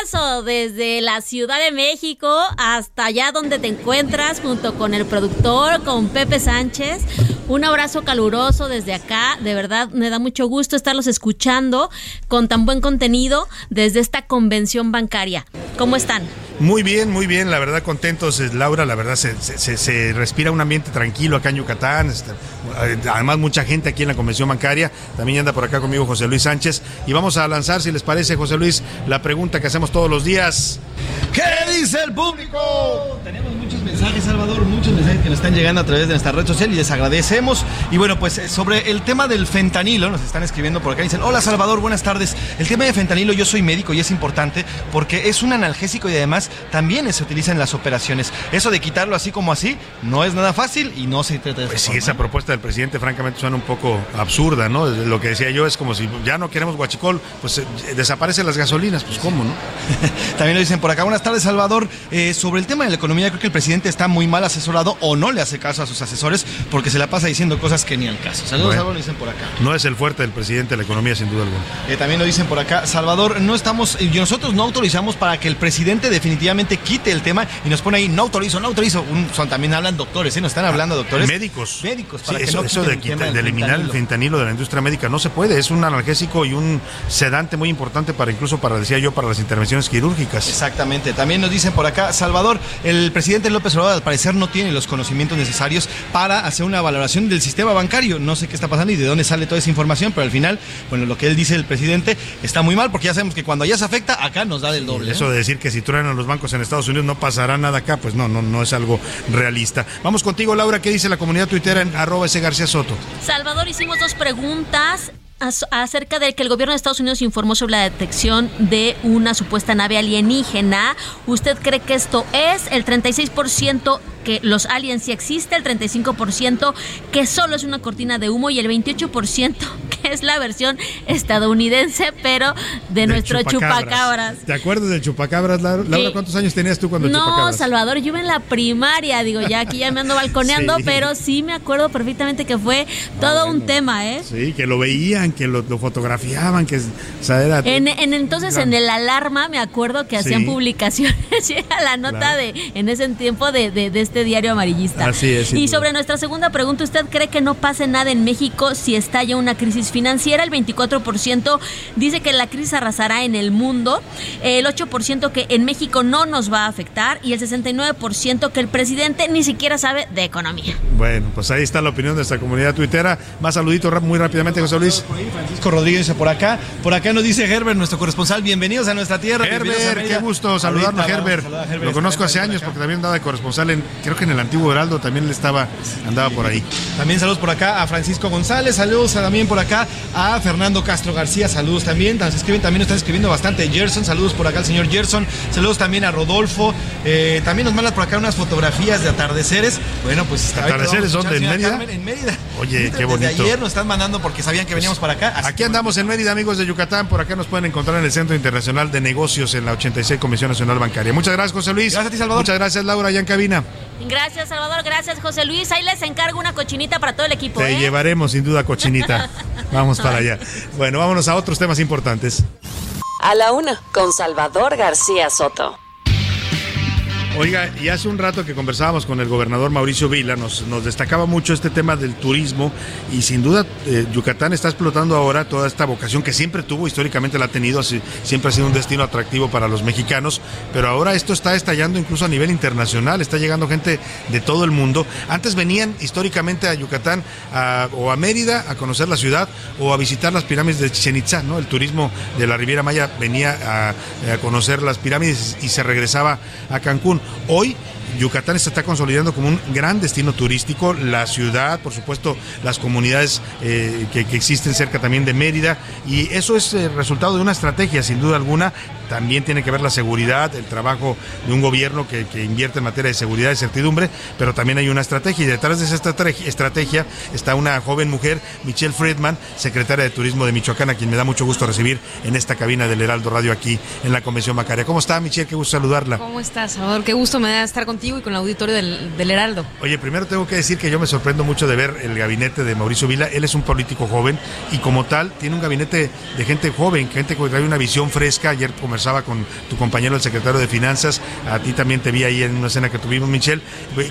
Desde la Ciudad de México hasta allá donde te encuentras junto con el productor, con Pepe Sánchez. Un abrazo caluroso desde acá. De verdad, me da mucho gusto estarlos escuchando con tan buen contenido desde esta convención bancaria. ¿Cómo están? Muy bien, muy bien, la verdad contentos, Laura, la verdad se, se- se- se respira un ambiente tranquilo acá en Yucatán, este, eh, además mucha gente aquí en la convención bancaria, también anda por acá conmigo José Luis Sánchez y vamos a lanzar, si les parece, José Luis, la pregunta que hacemos todos los días. ¿Qué dice el público? Tenemos muchos mensajes, Salvador, muchos mensajes que nos están llegando a través de nuestra red social y les agradecemos. Y bueno, pues eh, sobre el tema del fentanilo, nos están escribiendo por acá. Dicen, hola Salvador, buenas tardes. El tema de fentanilo, yo soy médico y es importante porque es un analgésico y además también se utiliza en las operaciones. Eso de quitarlo así como así no es nada fácil y no se trata de Pues sí, forma. esa propuesta del presidente francamente suena un poco absurda, ¿no? Lo que decía yo es como si ya no queremos guachicol, pues eh, desaparecen las gasolinas, pues cómo, ¿no? También lo dicen por acá. Buenas tardes, Salvador. Eh, sobre el tema de la economía, creo que el presidente está muy mal asesorado o no le hace caso a sus asesores porque se la pasa diciendo cosas que ni al caso. Saludos, Bueno. Salvador, lo dicen por acá. No es el fuerte del presidente de la economía, sin duda alguna. Eh, también lo dicen por acá, Salvador, no estamos, y nosotros no autorizamos para que el presidente definitivamente quite el tema y nos pone ahí, no autorizo, no autorizo. Un- son, también hablan doctores, ¿eh? Nos están hablando doctores. Médicos. Médicos, Sí, para que eso, no eso de, eliminar el fentanilo de la industria médica no se puede. Es un analgésico y un sedante muy importante para incluso para, decía yo, para las intervenciones quirúrgicas. Exactamente. También nos dicen por acá, Salvador, el presidente López Obrador al parecer no tiene los conocimientos necesarios para hacer una valoración del sistema bancario. No sé qué está pasando y de dónde sale toda esa información, pero al final, bueno, lo que él dice el presidente está muy mal porque ya sabemos que cuando allá se afecta, acá nos da del doble. ¿eh? Eso de decir que si truenan los bancos en Estados Unidos no pasará nada acá, pues no, no, no es algo realista. Vamos contigo, Laura, ¿qué dice la comunidad tuitera en arroba ese García Soto? Salvador, hicimos dos preguntas as- acerca de que el gobierno de Estados Unidos informó sobre la detección de una supuesta nave alienígena. ¿Usted cree que esto es el 36% que los aliens sí existen, el 35% que solo es una cortina de humo y el 28% que es la versión estadounidense, pero de nuestro chupacabras? ¿Te acuerdas del chupacabras, Laura? Sí. ¿cuántos años tenías tú cuando No, chupacabras? Salvador, yo iba en la primaria, digo, ya aquí ya me ando balconeando, Sí. pero sí me acuerdo perfectamente que fue todo un tema, ¿eh? Sí, que lo veían, que lo, lo fotografiaban, que o sea, era... En, en entonces en el alarma me acuerdo que hacían Sí. publicaciones y era la nota Claro. de en ese tiempo de, de- de este diario amarillista. Así es, Y sobre nuestra segunda pregunta, ¿usted cree que no pase nada en México si estalla una crisis financiera? El 24% dice que la crisis arrasará en el mundo, el 8% que en México no nos va a afectar y el 69% que el presidente ni siquiera sabe de economía. Bueno, pues ahí está la opinión de nuestra comunidad tuitera. Más saludito rap- muy rápidamente, José Luis. Francisco Rodríguez dice por acá. Por acá nos dice Herbert, nuestro corresponsal. Bienvenidos a nuestra tierra. Herbert, qué gusto saludarlo, a Herbert. saludar a Herbert, Lo conozco hace años porque también andaba de corresponsal en, creo que en el antiguo Heraldo también él estaba, andaba por ahí. También saludos por acá a Francisco González, saludos también por acá a Fernando Castro García, saludos también, nos escriben, también nos están escribiendo bastante Gerson, saludos por acá al señor Gerson, saludos también a Rodolfo, eh, también nos mandan por acá unas fotografías de atardeceres, bueno pues ¿Atardeceres dónde, en Mérida? Carmen, en Mérida. Oye, Desde qué bonito. ayer nos están mandando porque sabían que veníamos para acá. Aquí andamos en Mérida, amigos de Yucatán. Por acá nos pueden encontrar en el Centro Internacional de Negocios en la 86 Comisión Nacional Bancaria. Muchas gracias, José Luis. Gracias a ti, Salvador. Muchas gracias, Laura, allá en cabina. Gracias, Salvador. Gracias, José Luis. Ahí les encargo una cochinita para todo el equipo. Te ¿eh? llevaremos sin duda cochinita. Vamos para allá. Bueno, vámonos a otros temas importantes. A la una, con Salvador García Soto. Oiga, y hace un rato que conversábamos con el gobernador Mauricio Vila, nos, destacaba mucho este tema del turismo y sin duda eh, Yucatán está explotando ahora toda esta vocación que siempre tuvo, históricamente la ha tenido, siempre ha sido un destino atractivo para los mexicanos, pero ahora esto está estallando incluso a nivel internacional, está llegando gente de todo el mundo. Antes venían históricamente a Yucatán o a Mérida a conocer la ciudad o a visitar las pirámides de Chichen Itza, ¿no? El turismo de la Riviera Maya venía a conocer las pirámides y se regresaba a Cancún. Hoy Yucatán se está consolidando como un gran destino turístico, la ciudad, por supuesto, las comunidades eh, que, existen cerca también de Mérida, y eso es el resultado de una estrategia, sin duda alguna. También tiene que ver la seguridad, el trabajo de un gobierno que, invierte en materia de seguridad y certidumbre, pero también hay una estrategia, y detrás de esa estrategia, estrategia está una joven mujer, Michelle Friedman, secretaria de Turismo de Michoacán, a quien me da mucho gusto recibir en esta cabina del Heraldo Radio aquí en la Convención Macaria. ¿Cómo está, Michelle? Qué gusto saludarla. ¿Cómo estás, Salvador? Qué gusto me da estar contigo y con el auditorio del, del Heraldo. Oye, primero tengo que decir que yo me sorprendo mucho de ver el gabinete de Mauricio Vila. Él es un político joven y como tal tiene un gabinete de gente joven, gente que trae una visión fresca. Ayer conversaba con tu compañero, el secretario de Finanzas. A ti también te vi ahí en una escena que tuvimos, Michelle.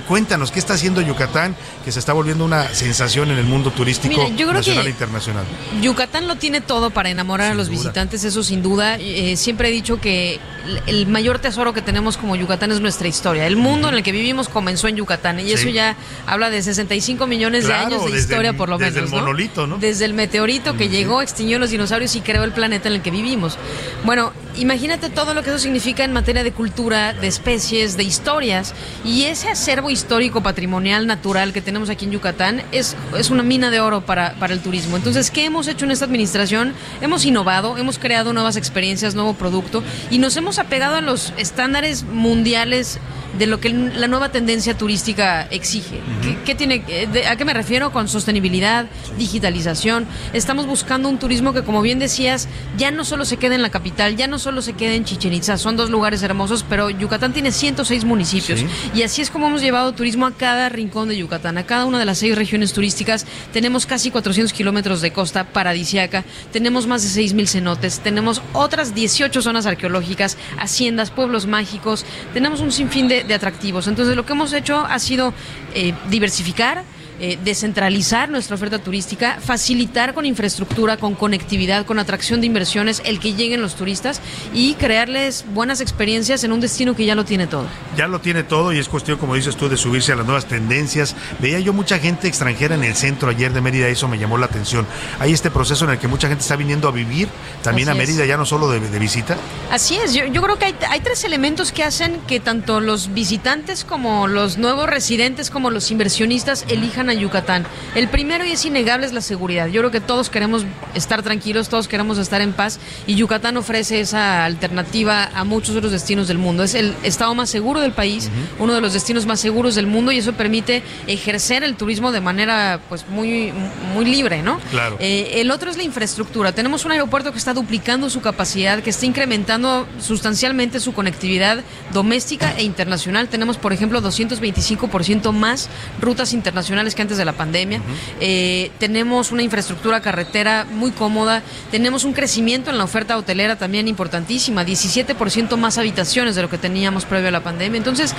Cuéntanos, ¿qué está haciendo Yucatán que se está volviendo una sensación en el mundo turístico Mira, yo creo nacional que- e internacional? Yucatán lo tiene todo para enamorar a los duda. visitantes, eso sin duda. Eh, siempre he dicho que el mayor tesoro que tenemos como Yucatán es nuestra historia. El mundo en el que vivimos comenzó en Yucatán y Sí. eso ya habla de 65 millones Claro, de años de desde historia el- por lo desde menos. el ¿no? monolito, ¿no? Desde el meteorito que llegó, extinguió los dinosaurios y creó el planeta en el que vivimos. Bueno, imagínate todo lo que eso significa en materia de cultura, de especies, de historias y ese acervo histórico, patrimonial, natural que tenemos aquí en Yucatán es, es una mina de oro para, para el turismo. Entonces, ¿qué hemos hecho en esta administración? Hemos innovado, hemos creado nuevas experiencias, nuevo producto y nos hemos apegado a los estándares mundiales de lo que la nueva tendencia turística exige. ¿Qué, qué tiene, eh, de- ¿A qué me refiero? Con sostenibilidad, digitalización. Estamos buscando un turismo que, como bien decías, ya no solo se quede en la capital, ya no solo se quede en Chichen Itza, son dos lugares hermosos, pero Yucatán tiene 106 municipios. Sí. Y así es como hemos llevado turismo a cada rincón de Yucatán, a cada una de las seis regiones turísticas. Tenemos casi 400 kilómetros de costa paradisiaca, tenemos más de 6.000 cenotes, tenemos otras 18 zonas arqueológicas, haciendas, pueblos mágicos, tenemos un sinfín de, de atractivos. Entonces lo que hemos hecho ha sido eh, diversificar. Eh, descentralizar nuestra oferta turística, facilitar con infraestructura, con conectividad, con atracción de inversiones, el que lleguen los turistas y crearles buenas experiencias en un destino que ya lo tiene todo. ya lo tiene todo y es cuestión, como dices tú, de subirse a las nuevas tendencias. Veía yo mucha gente extranjera en el centro ayer de Mérida, eso me llamó la atención. Hay este proceso en el que mucha gente está viniendo a vivir también Así a es. Mérida, ya no solo de, de visita. Así es, yo, yo creo que hay, hay tres elementos que hacen que tanto los visitantes como los nuevos residentes como los inversionistas elijan a Yucatán. El primero y es innegable es la seguridad. Yo creo que todos queremos estar tranquilos, todos queremos estar en paz y Yucatán ofrece esa alternativa a muchos otros destinos del mundo. Es el estado más seguro del país, uno de los destinos más seguros del mundo y eso permite ejercer el turismo de manera pues muy, muy libre, ¿no? Claro. Eh, el otro es la infraestructura. Tenemos un aeropuerto que está duplicando su capacidad, que está incrementando sustancialmente su conectividad doméstica e internacional. Tenemos, por ejemplo, 225% más rutas internacionales que antes de la pandemia. Eh, tenemos una infraestructura carretera muy cómoda. Tenemos un crecimiento en la oferta hotelera también importantísima, 17% más habitaciones de lo que teníamos previo a la pandemia. Entonces,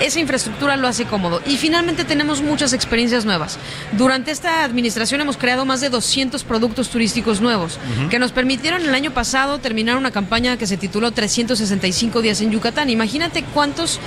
esa infraestructura lo hace cómodo. Y finalmente tenemos muchas experiencias nuevas. Durante esta administración hemos creado más de 200 productos turísticos nuevos que nos permitieron el año pasado terminar una campaña que se tituló 365 días en Yucatán. Imagínate cuántos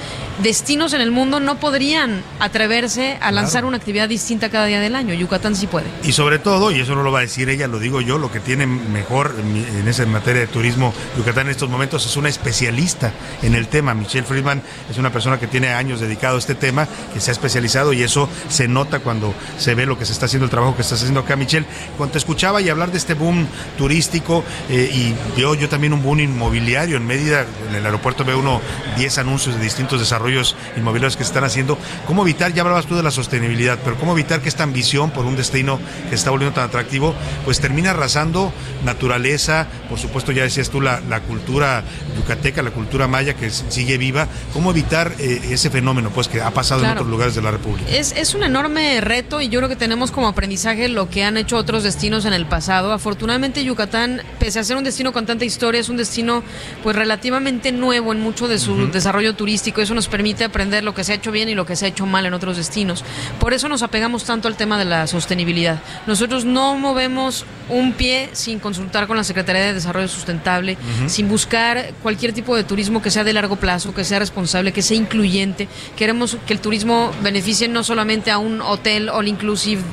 destinos en el mundo no podrían atreverse a lanzar una actividad distinta cada día del año. Yucatán sí puede. Y sobre todo, y eso no lo va a decir ella, lo digo yo, lo que tiene mejor en, esa materia de turismo Yucatán en estos momentos es una especialista en el tema. Michelle Friedman es una persona que tiene años dedicado a este tema, que se ha especializado y eso se nota cuando se ve lo que se está haciendo, el trabajo que estás haciendo acá, Michelle. Cuando te escuchaba y hablar de este boom turístico eh, y veo yo también un boom inmobiliario en Mérida, en el aeropuerto veo uno 10 anuncios de distintos desarrollos inmobiliarios que se están haciendo. ¿Cómo evitar? Ya hablabas tú de la sostenibilidad, pero cómo evitar que esta ambición por un destino que se está volviendo tan atractivo, pues termina arrasando naturaleza, por supuesto ya decías tú la, la cultura yucateca, la cultura maya que sigue viva, cómo evitar eh, ese fenómeno pues que ha pasado en otros lugares de la República. Es, es un enorme reto y yo creo que tenemos como aprendizaje lo que han hecho otros destinos en el pasado. Afortunadamente Yucatán, pese a ser un destino con tanta historia, es un destino pues relativamente nuevo en mucho de su desarrollo turístico. Eso nos permite aprender lo que se ha hecho bien y lo que se ha hecho mal en otros destinos. Por eso nos apegamos tanto al tema de la sostenibilidad. Nosotros no movemos un pie sin consultar con la Secretaría de Desarrollo Sustentable, sin buscar cualquier tipo de turismo que sea de largo plazo, que sea responsable, que sea incluyente. Queremos que el turismo beneficie no solamente a un hotel all inclusive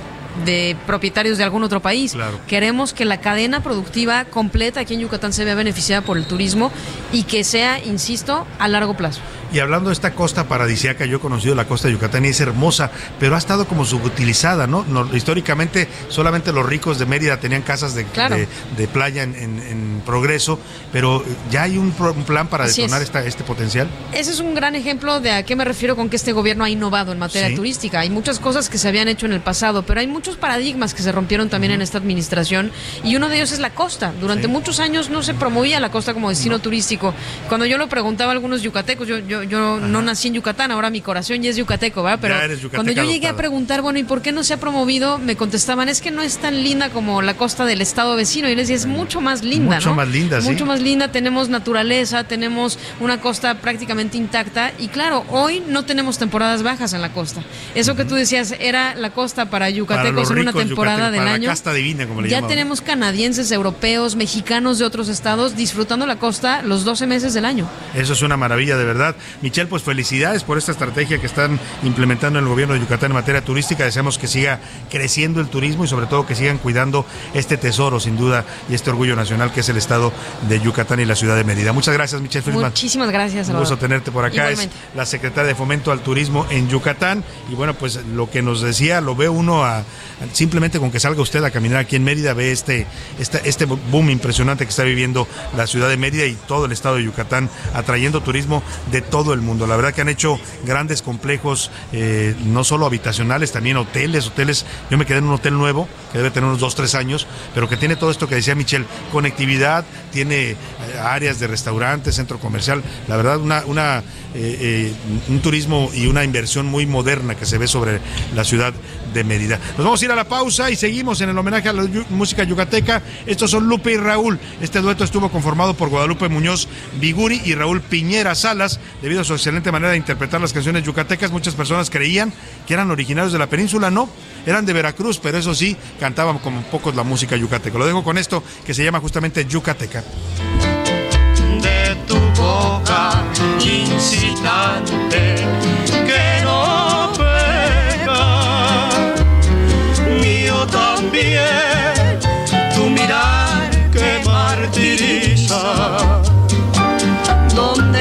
de propietarios de algún otro país. Queremos que la cadena productiva completa aquí en Yucatán se vea beneficiada por el turismo y que sea, insisto, a largo plazo. Y hablando de esta costa paradisíaca, yo he conocido la costa de Yucatán y es hermosa, pero ha estado como subutilizada, ¿no? No, históricamente solamente los ricos de Mérida tenían casas de, Claro. de- de playa en, en- en progreso, pero ya hay un, pro- un plan para Así detonar es. esta, este potencial. Ese es un gran ejemplo de a qué me refiero con que este gobierno ha innovado en materia Sí. turística. Hay muchas cosas que se habían hecho en el pasado, pero hay muchos paradigmas que se rompieron también en esta administración y uno de ellos es la costa. Durante muchos años no se promovía la costa como destino turístico. Cuando yo lo preguntaba a algunos yucatecos, yo, yo, yo no nací en Yucatán, ahora mi corazón ya es yucateco, ¿verdad? Pero cuando yo llegué a preguntar, bueno, ¿y por qué no se ha promovido? Me contestaban, es que no es tan linda como la costa del estado vecino. Y les decía, es mucho más linda, Mucho ¿no? más linda, sí. Mucho más linda, tenemos naturaleza, tenemos una costa prácticamente intacta y claro, hoy no tenemos temporadas bajas en la costa. Eso que tú decías era la costa para Para yucatecos los en una temporada del para año. la casta divina, como le ya llamaban. tenemos canadienses, europeos, mexicanos de otros estados disfrutando la costa los 12 meses del año. Eso es una maravilla, de verdad. Michelle, pues felicidades por esta estrategia que están implementando en el gobierno de Yucatán en materia turística. Deseamos que siga creciendo el turismo y sobre todo que sigan cuidando este tesoro, sin duda, y este orgullo nacional que es el estado de Yucatán y la ciudad de Mérida. Muchas gracias, Michelle Friedman. Muchísimas gracias. Un gusto tenerte por acá. Igualmente. Es la secretaria de Fomento al Turismo en Yucatán. Y bueno, pues lo que nos decía, lo ve uno a, simplemente con que salga usted a caminar aquí en Mérida, ve este, este, este boom impresionante que está viviendo la ciudad de Mérida y todo el estado de Yucatán, atrayendo turismo de todo el mundo. La verdad que han hecho grandes complejos, eh, no solo habitacionales, también hoteles, hoteles. Yo me quedé en un hotel nuevo, que debe tener unos dos, tres años, pero que tiene todo esto que decía Michelle, conectividad, tiene eh, áreas de restaurantes, centro comercial. La verdad, una, eh, un turismo y una inversión muy moderna que se ve sobre la ciudad de Mérida. Nos vamos a ir a la pausa y seguimos en el homenaje a la música yucateca. Estos son Lupe y Raúl. Este dueto estuvo conformado por Guadalupe Muñoz Viguri y Raúl Piñera Salas. Debido su excelente manera de interpretar las canciones yucatecas, muchas personas creían que eran originarios de la península. No, eran de Veracruz, pero eso sí, cantaban como pocos la música yucateca. Lo dejo con esto que se llama justamente Yucateca. de tu boca incitante que no pega mío también tu mirar que martiriza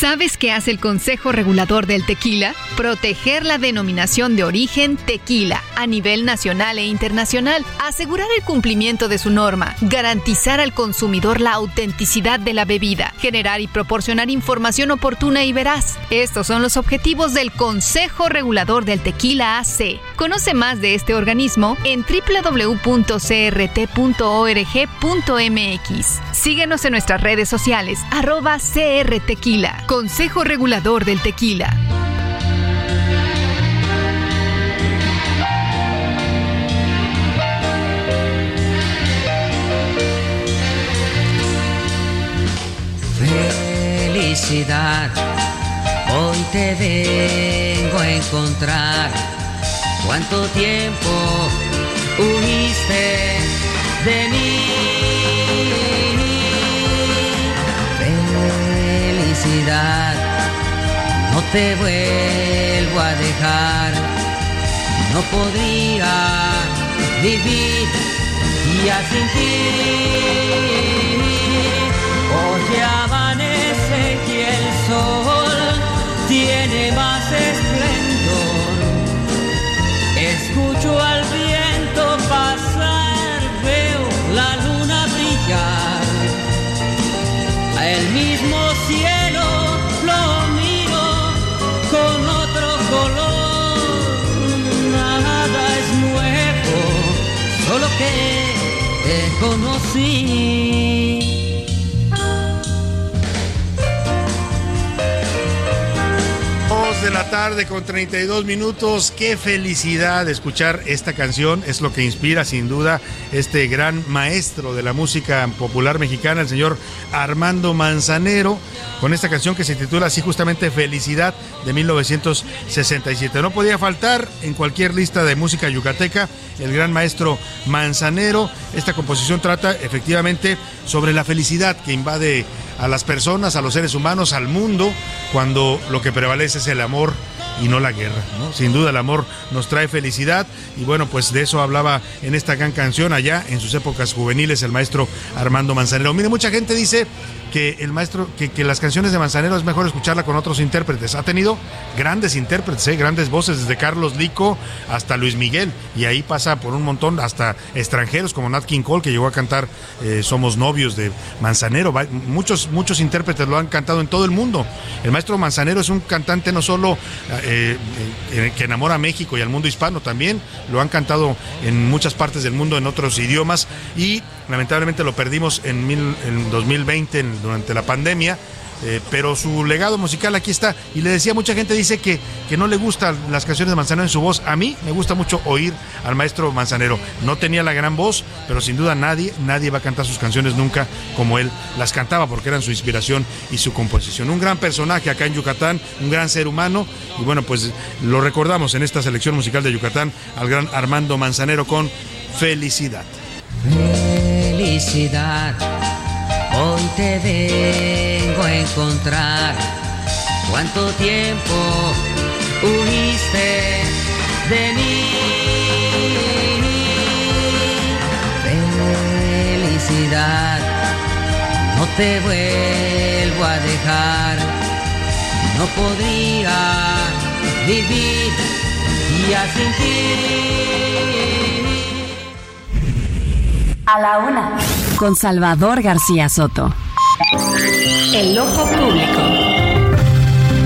¿Sabes qué hace el Consejo Regulador del Tequila? Proteger la denominación de origen tequila a nivel nacional e internacional, asegurar el cumplimiento de su norma, garantizar al consumidor la autenticidad de la bebida, generar y proporcionar información oportuna y veraz. Estos son los objetivos del Consejo Regulador del Tequila AC. Conoce más de este organismo en www.crt.org.mx. Síguenos en nuestras redes sociales, arroba CR Tequila, Consejo Regulador del Tequila. Felicidad, hoy te vengo a encontrar. ¿Cuánto tiempo huiste de mí? No te vuelvo a dejar. no podría vivir ya sin ti. Hoy amanece y el sol tiene más esplendor. Escucho al viento pasar, veo la luna brillar. El mismo cielo conocí. Tarde con 32 minutos. Qué felicidad escuchar esta canción. Es lo que inspira sin duda este gran maestro de la música popular mexicana, el señor Armando Manzanero, con esta canción que se titula así justamente Felicidad de 1967. No podía faltar en cualquier lista de música yucateca el gran maestro Manzanero. Esta composición trata efectivamente sobre la felicidad que invade a las personas, a los seres humanos, al mundo, cuando lo que prevalece es el amor y no la guerra. Sin duda el amor nos trae felicidad y bueno, pues de eso hablaba en esta gran canción allá en sus épocas juveniles el maestro Armando Manzanero. Mire, mucha gente dice que el maestro, que, las canciones de Manzanero es mejor escucharla con otros intérpretes. Ha tenido grandes intérpretes, ¿eh? grandes voces, desde Carlos Lico hasta Luis Miguel, y ahí pasa por un montón, hasta extranjeros como Nat King Cole, que llegó a cantar eh, Somos Novios de Manzanero. Muchos, muchos intérpretes lo han cantado en todo el mundo. El maestro Manzanero es un cantante no solo eh, eh, que enamora a México y al mundo hispano, también lo han cantado en muchas partes del mundo, en otros idiomas, y lamentablemente lo perdimos en, mil- en 2020, en- durante la pandemia. Eh, pero su legado musical aquí está. Y le decía, mucha gente dice que, que no le gustan las canciones de Manzanero en su voz. A mí me gusta mucho oír al maestro Manzanero. No tenía la gran voz, pero sin duda nadie, nadie va a cantar sus canciones nunca como él las cantaba, porque eran su inspiración y su composición. Un gran personaje acá en Yucatán, un gran ser humano. Y bueno, pues lo recordamos en esta selección musical de Yucatán al gran Armando Manzanero con Felicidad. Felicidad, hoy te a encontrar. ¿Cuánto tiempo huiste de mí? Felicidad, no te vuelvo a dejar. No podría vivir ya sin ti. A la una. Con Salvador García Soto. El ojo público.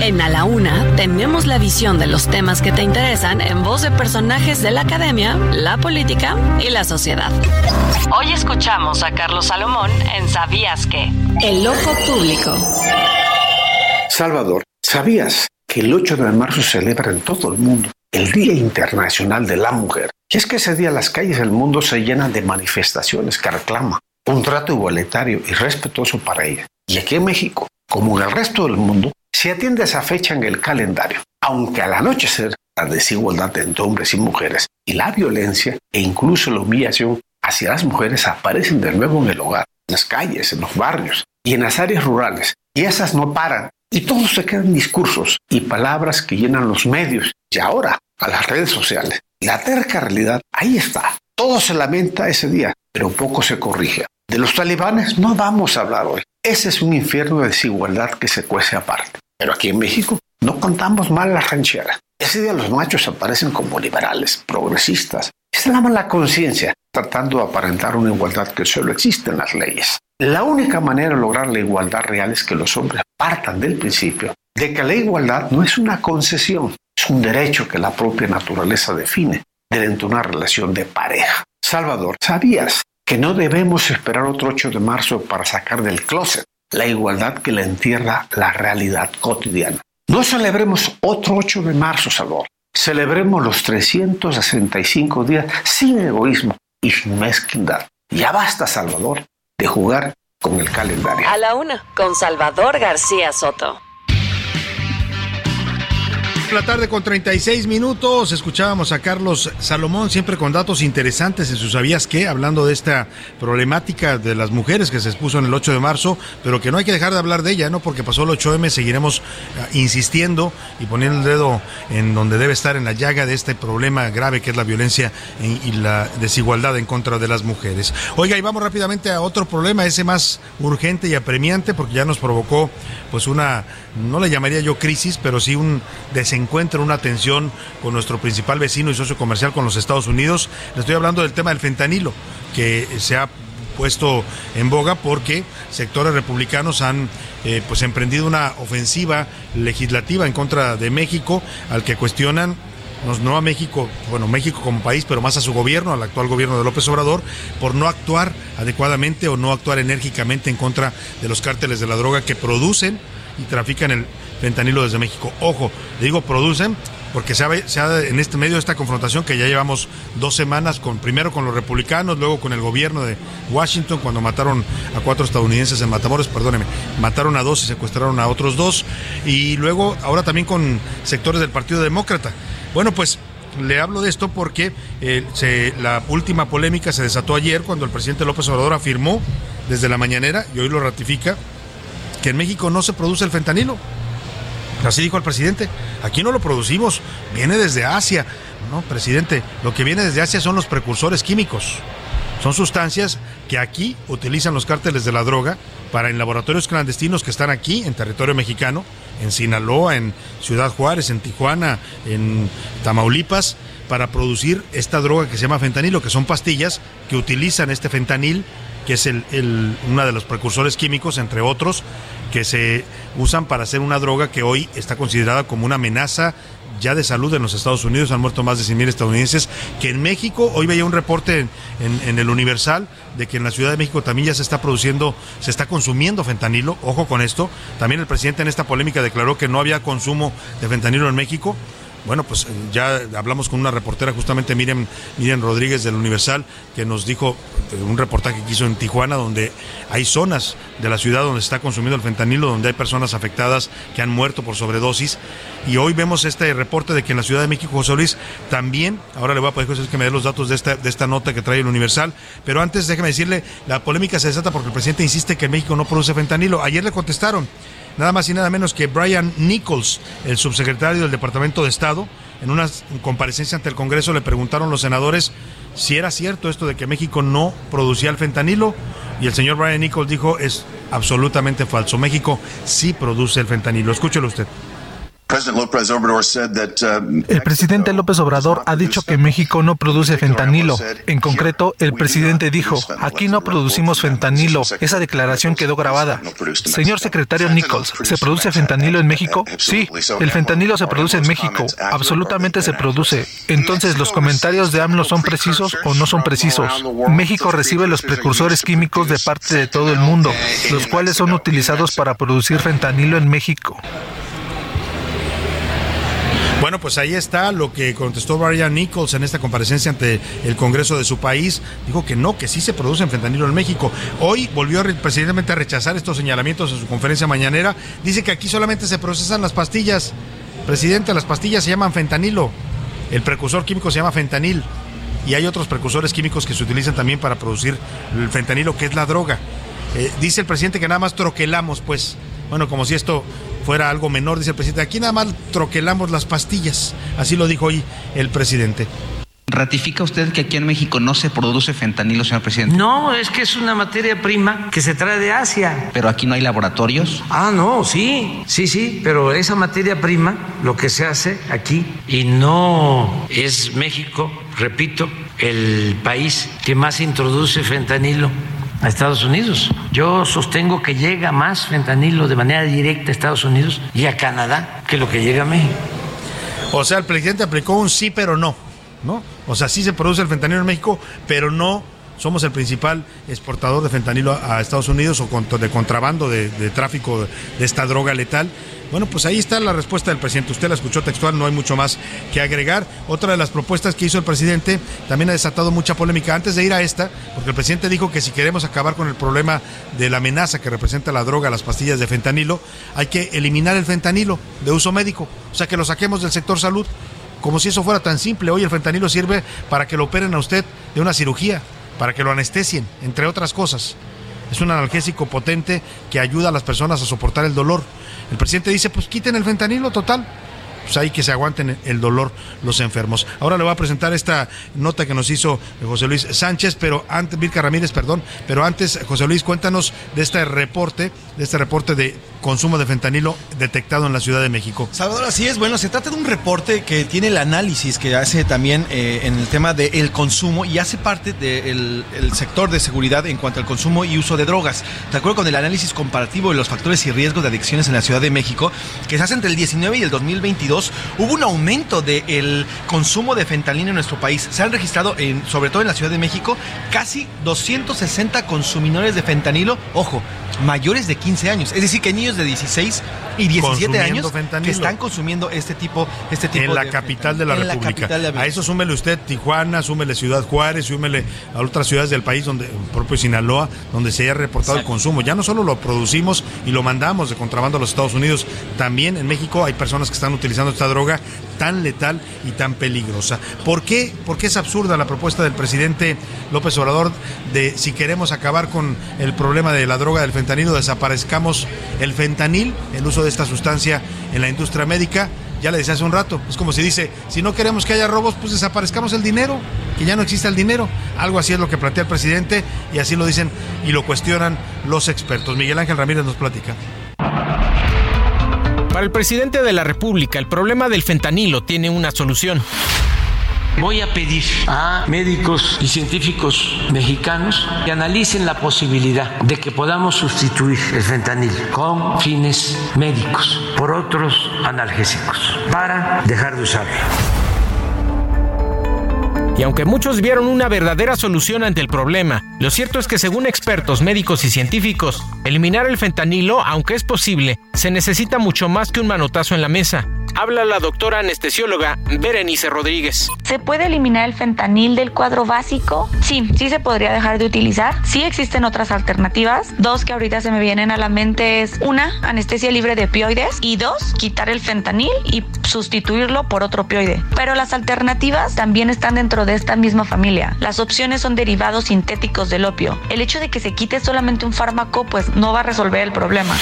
En A la Una tenemos la visión de los temas que te interesan en voz de personajes de la academia, la política y la sociedad. Hoy escuchamos a Carlos Salomón en ¿Sabías qué? El ojo público. Salvador, ¿sabías que el 8 de marzo celebra en todo el mundo el Día Internacional de la Mujer? Y es que ese día las calles del mundo se llenan de manifestaciones que reclaman un trato igualitario y respetuoso para ellas. Y aquí en México, como en el resto del mundo, se atiende esa fecha en el calendario, aunque al anochecer la desigualdad entre hombres y mujeres y la violencia e incluso la humillación hacia las mujeres aparecen de nuevo en el hogar, en las calles, en los barrios y en las áreas rurales. Y esas no paran y todo se quedan discursos y palabras que llenan los medios y ahora a las redes sociales. La terca realidad ahí está. Todo se lamenta ese día, pero poco se corrige. De los talibanes no vamos a hablar hoy. Ese es un infierno de desigualdad que se cuece aparte. Pero aquí en México no contamos mal las rancheras. Ese día los machos aparecen como liberales, progresistas. Se lavan la conciencia tratando de aparentar una igualdad que solo existe en las leyes. La única manera de lograr la igualdad real es que los hombres partan del principio de que la igualdad no es una concesión, es un derecho que la propia naturaleza define dentro de una relación de pareja. Salvador, ¿sabías que no debemos esperar otro 8 de marzo para sacar del closet la igualdad que le entierra la realidad cotidiana? No celebremos otro 8 de marzo, Salvador. Celebremos los 365 días sin egoísmo y sin mezquindad. Ya basta, Salvador, de jugar con el calendario. A la una, con Salvador García Soto. La tarde con 36 minutos, escuchábamos a Carlos Salomón, siempre con datos interesantes en sus sabías qué, hablando de esta problemática de las mujeres que se expuso en el 8 de marzo, pero que no hay que dejar de hablar de ella, ¿no? Porque pasó el 8M, seguiremos uh, insistiendo y poniendo el dedo en donde debe estar en la llaga de este problema grave que es la violencia y, y la desigualdad en contra de las mujeres. Oiga, y vamos rápidamente a otro problema, ese más urgente y apremiante, porque ya nos provocó pues una, no le llamaría yo crisis, pero sí un desencuentro, una tensión con nuestro principal vecino y socio comercial con los Estados Unidos. Le estoy hablando del tema del fentanilo, que se ha puesto en boga porque sectores republicanos han eh, pues emprendido una ofensiva legislativa en contra de México al que cuestionan no a México, bueno, México como país, pero más a su gobierno, al actual gobierno de López Obrador, por no actuar adecuadamente o no actuar enérgicamente en contra de los cárteles de la droga que producen y trafican el fentanilo desde México. Ojo, digo producen porque se ha, se en este medio de esta confrontación que ya llevamos dos semanas con primero con los republicanos, luego con el gobierno de Washington cuando mataron a cuatro estadounidenses en Matamoros, perdóneme, mataron a dos y secuestraron a otros dos y luego ahora también con sectores del Partido Demócrata. Bueno, pues le hablo de esto porque eh, la última polémica se desató ayer cuando el presidente López Obrador afirmó desde la mañanera, y hoy lo ratifica, que en México no se produce el fentanilo. Así dijo el presidente, aquí no lo producimos, viene desde Asia. No, presidente, lo que viene desde Asia son los precursores químicos. Son sustancias que aquí utilizan los cárteles de la droga para en laboratorios clandestinos que están aquí en territorio mexicano, en Sinaloa, en Ciudad Juárez, en Tijuana, en Tamaulipas, para producir esta droga que se llama fentanilo, que son pastillas que utilizan este fentanil, que es el, el, uno de los precursores químicos, entre otros, que se usan para hacer una droga que hoy está considerada como una amenaza ya de salud en los Estados Unidos, han muerto más de 100 mil estadounidenses, que en México, hoy veía un reporte en, en, el Universal de que en la Ciudad de México también ya se está produciendo, se está consumiendo fentanilo, ojo con esto, también el presidente en esta polémica declaró que no había consumo de fentanilo en México, bueno, pues ya hablamos con una reportera, justamente Miriam, Miriam Rodríguez del Universal, que nos dijo un reportaje que hizo en Tijuana, donde hay zonas de la ciudad donde está consumiendo el fentanilo, donde hay personas afectadas que han muerto por sobredosis. Y hoy vemos este reporte de que en la Ciudad de México, José Luis, también, ahora le voy a pedir que me dé los datos de esta, de esta nota que trae el Universal, pero antes déjeme decirle, la polémica se desata porque el presidente insiste que México no produce fentanilo. Ayer le contestaron nada más y nada menos que Brian Nichols, el subsecretario del Departamento de Estado, en una comparecencia ante el Congreso le preguntaron los senadores si era cierto esto de que México no producía el fentanilo y el señor Brian Nichols dijo es absolutamente falso. México sí produce el fentanilo. Escúchelo usted. El presidente López Obrador ha dicho que México no produce fentanilo. En concreto, el presidente dijo, aquí no producimos fentanilo. Esa declaración quedó grabada. Señor secretario Nichols, ¿se produce fentanilo en México? Sí, el fentanilo se produce en México. Absolutamente se produce. Entonces, ¿los comentarios de AMLO son precisos o no son precisos? México recibe los precursores químicos de parte de todo el mundo, los cuales son utilizados para producir fentanilo en México. Bueno, pues ahí está lo que contestó Brian Nichols en esta comparecencia ante el Congreso de su país. Dijo que no, que sí se produce en fentanilo en México. Hoy volvió precisamente a rechazar estos señalamientos en su conferencia mañanera. Dice que aquí solamente se procesan las pastillas. Presidente, las pastillas se llaman fentanilo. El precursor químico se llama fentanil. Y hay otros precursores químicos que se utilizan también para producir el fentanilo, que es la droga. Eh, dice el presidente que nada más troquelamos, pues. Bueno, como si esto fuera algo menor, dice el presidente. Aquí nada más troquelamos las pastillas. Así lo dijo hoy el presidente. ¿Ratifica usted que aquí en México no se produce fentanilo, señor presidente? No, es que es una materia prima que se trae de Asia. ¿Pero aquí no hay laboratorios? Ah, no, sí, sí, sí, pero esa materia prima, lo que se hace aquí, y no es México, repito, el país que más introduce fentanilo a Estados Unidos. Yo sostengo que llega más fentanilo de manera directa a Estados Unidos y a Canadá que lo que llega a México. O sea, el presidente aplicó un sí pero no, ¿no? O sea, sí se produce el fentanilo en México, pero no somos el principal exportador de fentanilo a, Estados Unidos o de contrabando de, tráfico de esta droga letal. Bueno, pues ahí está la respuesta del presidente. Usted la escuchó textual, no hay mucho más que agregar. Otra de las propuestas que hizo el presidente también ha desatado mucha polémica. Antes de ir a esta, porque el presidente dijo que si queremos acabar con el problema de la amenaza que representa la droga, las pastillas de fentanilo, hay que eliminar el fentanilo de uso médico. O sea, que lo saquemos del sector salud. Como si eso fuera tan simple. Hoy el fentanilo sirve para que lo operen a usted de una cirugía para que lo anestesien, entre otras cosas. Es un analgésico potente que ayuda a las personas a soportar el dolor. El presidente dice, pues quiten el fentanilo total pues hay que se aguanten el dolor los enfermos. Ahora le voy a presentar esta nota que nos hizo José Luis Sánchez, pero antes, Vilca Ramírez, perdón, pero antes, José Luis, cuéntanos de este reporte, de este reporte de consumo de fentanilo detectado en la Ciudad de México. Salvador, así es, bueno, se trata de un reporte que tiene el análisis que hace también eh, en el tema del consumo y hace parte del sector de seguridad en cuanto al consumo y uso de drogas. De acuerdo con el análisis comparativo de los factores y riesgos de adicciones en la Ciudad de México, que se hace entre el 19 y el 2022, hubo un aumento del consumo de fentanilo en nuestro país. Se han registrado, en, sobre todo en la Ciudad de México, casi 260 consumidores de fentanilo, ojo, mayores de 15 años. Es decir, que niños de 16 y 17 años que están consumiendo este tipo, este tipo en la capital de la República. a eso súmele usted Tijuana, súmele Ciudad Juárez, súmele a otras ciudades del país, donde propio Sinaloa, donde se haya reportado el consumo. Ya no solo lo producimos y lo mandamos de contrabando a los Estados Unidos, también en México hay personas que están utilizando esta droga tan letal y tan peligrosa. ¿Por qué? Porque es absurda la propuesta del presidente López Obrador de si queremos acabar con el problema de la droga del fentanilo, desaparezcamos el fentanil, el uso de esta sustancia en la industria médica. Ya le decía hace un rato, es como si dice, si no queremos que haya robos, pues desaparezcamos el dinero, que ya no exista el dinero. Algo así es lo que plantea el presidente y así lo dicen y lo cuestionan los expertos. Miguel Ángel Ramírez nos platica. Para el presidente de la República, el problema del fentanilo tiene una solución. Voy a pedir a médicos y científicos mexicanos que analicen la posibilidad de que podamos sustituir el fentanil con fines médicos por otros analgésicos para dejar de usarlo. Y aunque muchos vieron una verdadera solución ante el problema, lo cierto es que según expertos médicos y científicos, eliminar el fentanilo, aunque es posible, se necesita mucho más que un manotazo en la mesa habla la doctora anestesióloga Berenice Rodríguez. ¿Se puede eliminar el fentanil del cuadro básico? Sí, sí se podría dejar de utilizar. Sí existen otras alternativas. Dos que ahorita se me vienen a la mente es una, anestesia libre de opioides y dos, quitar el fentanil y sustituirlo por otro opioide. Pero las alternativas también están dentro de esta misma familia. Las opciones son derivados sintéticos del opio. El hecho de que se quite solamente un fármaco pues no va a resolver el problema.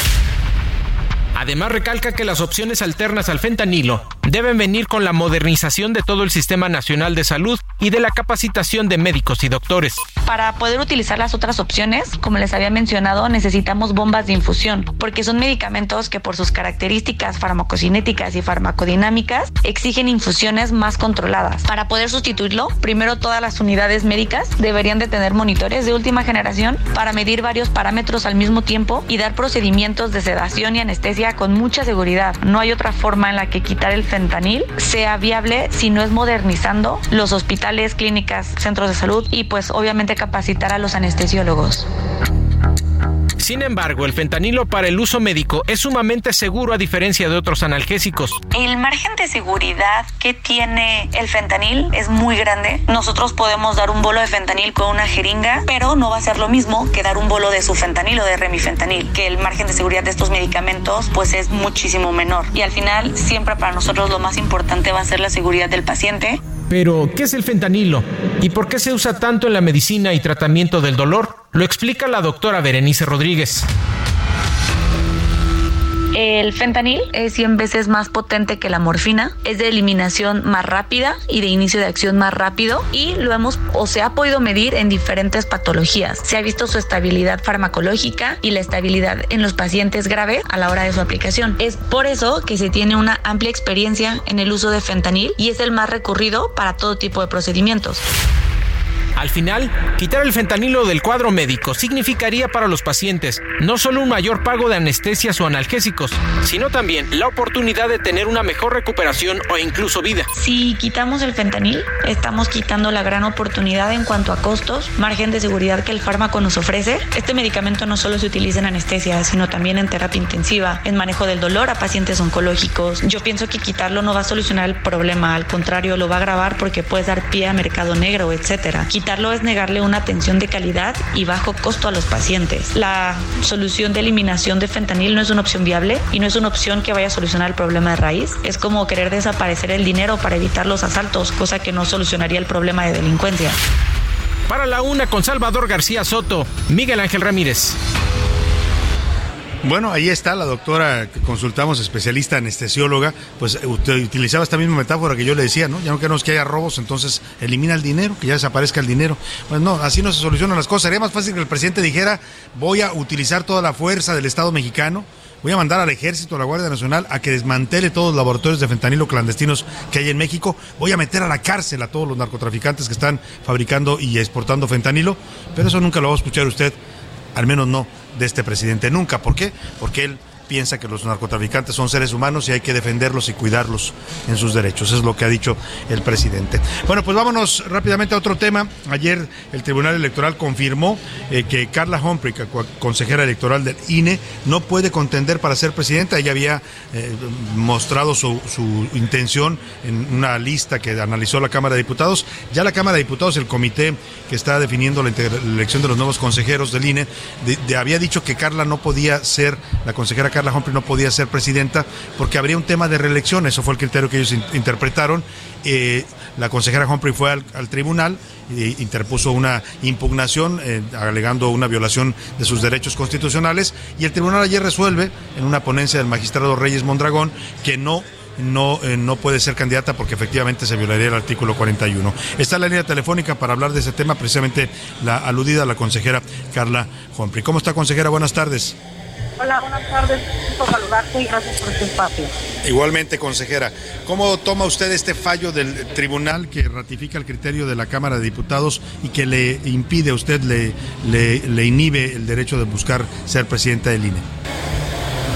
Además recalca que las opciones alternas al fentanilo deben venir con la modernización de todo el Sistema Nacional de Salud y de la capacitación de médicos y doctores. Para poder utilizar las otras opciones, como les había mencionado, necesitamos bombas de infusión, porque son medicamentos que por sus características farmacocinéticas y farmacodinámicas exigen infusiones más controladas. Para poder sustituirlo, primero todas las unidades médicas deberían de tener monitores de última generación para medir varios parámetros al mismo tiempo y dar procedimientos de sedación y anestesia con mucha seguridad. No hay otra forma en la que quitar el fentanil sea viable si no es modernizando los hospitales, clínicas, centros de salud y pues obviamente capacitar a los anestesiólogos. Sin embargo, el fentanilo para el uso médico es sumamente seguro a diferencia de otros analgésicos. El margen de seguridad que tiene el fentanil es muy grande. Nosotros podemos dar un bolo de fentanil con una jeringa, pero no va a ser lo mismo que dar un bolo de su fentanil o de remifentanil, que el margen de seguridad de estos medicamentos pues es muchísimo menor. Y al final siempre para nosotros lo más importante va a ser la seguridad del paciente. Pero, ¿qué es el fentanilo? ¿Y por qué se usa tanto en la medicina y tratamiento del dolor? Lo explica la doctora Berenice Rodríguez. El fentanil es 100 veces más potente que la morfina, es de eliminación más rápida y de inicio de acción más rápido y lo hemos o se ha podido medir en diferentes patologías. Se ha visto su estabilidad farmacológica y la estabilidad en los pacientes graves a la hora de su aplicación. Es por eso que se tiene una amplia experiencia en el uso de fentanil y es el más recurrido para todo tipo de procedimientos. Al final, quitar el fentanilo del cuadro médico significaría para los pacientes no solo un mayor pago de anestesias o analgésicos, sino también la oportunidad de tener una mejor recuperación o incluso vida. Si quitamos el fentanil, estamos quitando la gran oportunidad en cuanto a costos, margen de seguridad que el fármaco nos ofrece. Este medicamento no solo se utiliza en anestesia, sino también en terapia intensiva, en manejo del dolor a pacientes oncológicos. Yo pienso que quitarlo no va a solucionar el problema, al contrario, lo va a agravar porque puede dar pie a mercado negro, etcétera. Quitarlo es negarle una atención de calidad y bajo costo a los pacientes. La solución de eliminación de fentanil no es una opción viable y no es una opción que vaya a solucionar el problema de raíz. Es como querer desaparecer el dinero para evitar los asaltos, cosa que no solucionaría el problema de delincuencia. Para la una con Salvador García Soto, Miguel Ángel Ramírez. Bueno, ahí está la doctora que consultamos, especialista anestesióloga, pues usted utilizaba esta misma metáfora que yo le decía, ¿no? Ya no queremos que haya robos, entonces elimina el dinero, que ya desaparezca el dinero. Pues no, así no se solucionan las cosas. Sería más fácil que el presidente dijera, voy a utilizar toda la fuerza del Estado mexicano, voy a mandar al ejército, a la Guardia Nacional, a que desmantele todos los laboratorios de fentanilo clandestinos que hay en México, voy a meter a la cárcel a todos los narcotraficantes que están fabricando y exportando fentanilo, pero eso nunca lo va a escuchar usted, al menos no de este presidente nunca. ¿Por qué? Porque él piensa que los narcotraficantes son seres humanos y hay que defenderlos y cuidarlos en sus derechos. Es lo que ha dicho el presidente. Bueno, pues vámonos rápidamente a otro tema. Ayer el Tribunal Electoral confirmó eh, que Carla Humphrey, consejera electoral del INE, no puede contender para ser presidenta. Ella había eh, mostrado su, intención en una lista que analizó la Cámara de Diputados. Ya la Cámara de Diputados, el comité que está definiendo la, elección de los nuevos consejeros del INE, había dicho que Carla no podía ser la consejera Carla Humphrey no podía ser presidenta porque habría un tema de reelección, eso fue el criterio que ellos interpretaron. Eh, la consejera Humphrey fue al, tribunal e interpuso una impugnación eh, alegando una violación de sus derechos constitucionales y el tribunal ayer resuelve en una ponencia del magistrado Reyes Mondragón que no no, eh, no puede ser candidata porque efectivamente se violaría el artículo 41. Está la línea telefónica para hablar de ese tema, precisamente la aludida la consejera Carla Humphrey. ¿Cómo está, consejera? Buenas tardes. Hola, buenas tardes. Por saludarte y gracias por este espacio. Igualmente, consejera. ¿Cómo toma usted este fallo del tribunal que ratifica el criterio de la Cámara de Diputados y que le impide a usted, le, le, inhibe el derecho de buscar ser presidenta del INE?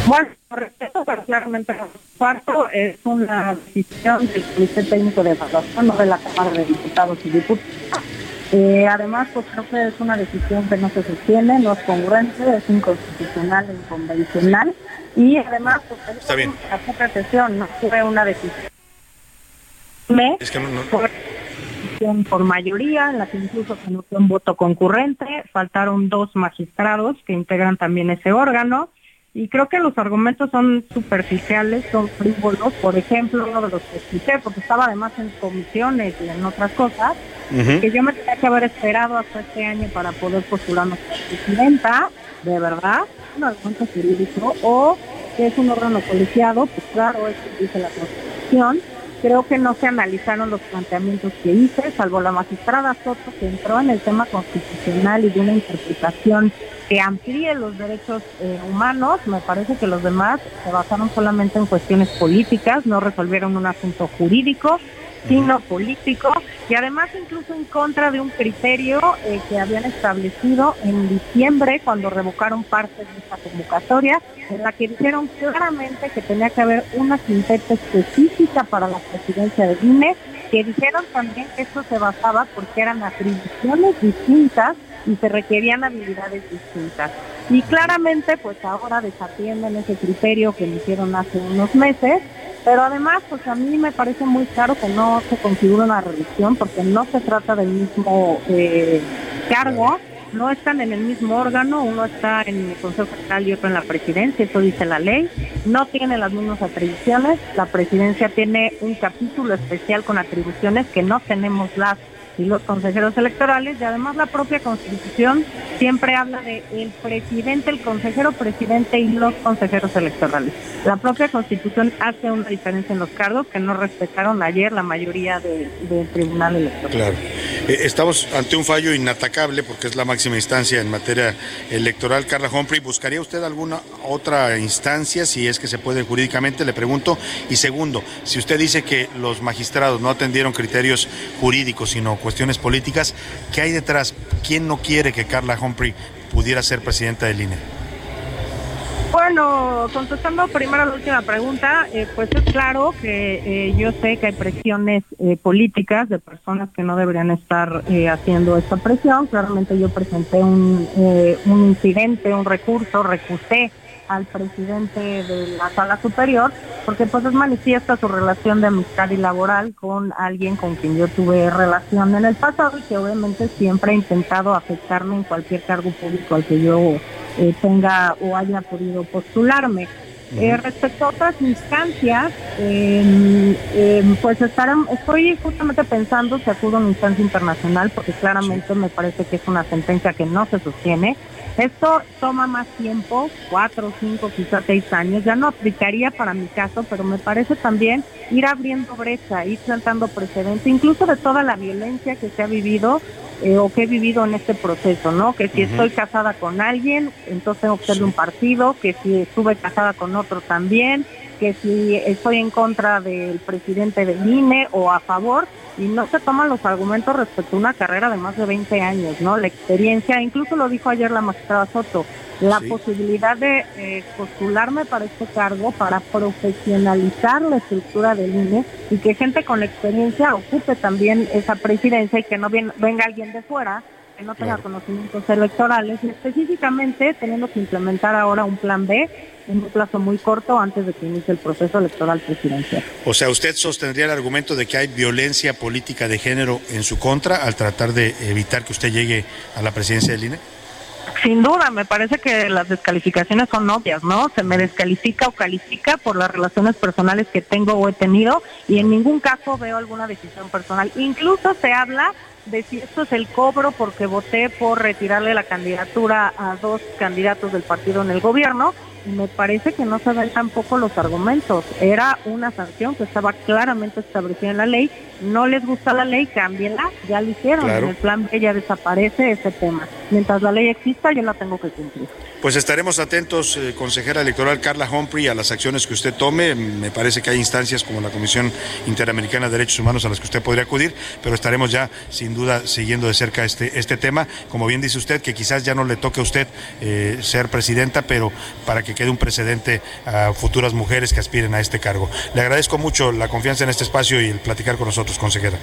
Bueno, respeto, pero claramente cuarto es una decisión del Comité Técnico de Evaluación, no de la Cámara de Diputados y Diputadas eh, además, pues creo que es una decisión que no se sostiene, no es congruente, es inconstitucional e inconvencional. Y además, pues Está bien. sesión, no fue una decisión. Me, es que no, Por, por mayoría, en la que incluso se anunció un voto concurrente, faltaron dos magistrados que integran también ese órgano, y creo que los argumentos son superficiales, son frívolos. Por ejemplo, uno de los que escuché, porque estaba además en comisiones y en otras cosas, que yo me tenía que haber esperado hasta este año para poder postularme como presidenta, de verdad, un argumento jurídico, o que es un órgano colegiado, pues claro, eso dice la Constitución. Creo que no se analizaron los planteamientos que hice, salvo la magistrada Soto, que entró en el tema constitucional y de una interpretación que amplíe los derechos eh, humanos. Me parece que los demás se basaron solamente en cuestiones políticas, no resolvieron un asunto jurídico, sino político, y además incluso en contra de un criterio eh, que habían establecido en diciembre cuando revocaron partes de esta convocatoria, en la que dijeron claramente que tenía que haber una quinteta específica para la presidencia de INE, que dijeron también que esto se basaba porque eran atribuciones distintas y se requerían habilidades distintas. Y claramente, pues ahora desatienden ese criterio que me hicieron hace unos meses, pero además, pues a mí me parece muy claro que no se configura una reelección porque no se trata del mismo eh, cargo, no están en el mismo órgano, uno está en el Consejo Federal y otro en la presidencia, eso dice la ley, no tienen las mismas atribuciones, la presidencia tiene un capítulo especial con atribuciones que no tenemos las y los consejeros electorales y además la propia constitución siempre habla de el presidente, el consejero presidente y los consejeros electorales. La propia constitución hace una diferencia en los cargos que no respetaron ayer la mayoría del tribunal electoral. Claro. Eh, estamos ante un fallo inatacable porque es la máxima instancia en materia electoral. Carla Humphrey, ¿buscaría usted alguna otra instancia si es que se puede jurídicamente? Le pregunto. Y segundo, si usted dice que los magistrados no atendieron criterios jurídicos, sino cuestiones políticas, ¿qué hay detrás? ¿Quién no quiere que Carla Humphrey pudiera ser presidenta del INE? Bueno, contestando primero la última pregunta, eh, pues es claro que eh, yo sé que hay presiones eh, políticas de personas que no deberían estar haciendo esta presión. Claramente yo presenté un, un incidente, un recurso, recusé al presidente de la sala superior, porque pues es manifiesta su relación de amistad y laboral con alguien con quien yo tuve relación en el pasado y que obviamente siempre ha intentado afectarme en cualquier cargo público al que yo eh, tenga o haya podido postularme. Eh, respecto a otras instancias, em, em, pues estarán, estoy justamente pensando si acudo a una instancia internacional porque claramente me parece que es una sentencia que no se sostiene. Esto toma más tiempo, cuatro, cinco, quizás seis años. Ya no aplicaría para mi caso, pero me parece también ir abriendo brecha, ir plantando precedente, incluso de toda la violencia que se ha vivido eh, o que he vivido en este proceso, ¿no? Que si estoy casada con alguien, entonces tengo que ser de un partido, que si estuve casada con otro también, que si estoy en contra del presidente del INE o a favor, y no se toman los argumentos respecto a una carrera de más de 20 años, ¿no? La experiencia, incluso lo dijo ayer la magistrada Soto, la posibilidad de eh, postularme para este cargo, para profesionalizar la estructura del INE y que gente con experiencia ocupe también esa presidencia y que no venga alguien de fuera que no tenga conocimientos electorales y específicamente teniendo que implementar ahora un plan B en un plazo muy corto antes de que inicie el proceso electoral presidencial. O sea, ¿usted sostendría el argumento de que hay violencia política de género en su contra al tratar de evitar que usted llegue a la presidencia del INE? Sin duda, me parece que las descalificaciones son obvias, ¿no? Se me descalifica o califica por las relaciones personales que tengo o he tenido y en ningún caso veo alguna decisión personal. Incluso se habla de esto es el cobro porque voté por retirarle la candidatura a dos candidatos del partido en el gobierno me parece que no se ven tampoco los argumentos. Era una sanción que estaba claramente establecida en la ley. No les gusta la ley, cámbienla. Ya lo hicieron. En el plan B ya desaparece ese tema. Mientras la ley exista, yo la tengo que cumplir. Pues estaremos atentos, eh, consejera electoral Carla Humphrey, a las acciones que usted tome. Me parece que hay instancias como la Comisión Interamericana de Derechos Humanos a las que usted podría acudir, pero estaremos ya sin duda siguiendo de cerca este, este tema. Como bien dice usted, que quizás ya no le toque a usted eh, ser presidenta, pero para que quede un precedente a futuras mujeres que aspiren a este cargo. Le agradezco mucho la confianza en este espacio y el platicar con nosotros, consejera.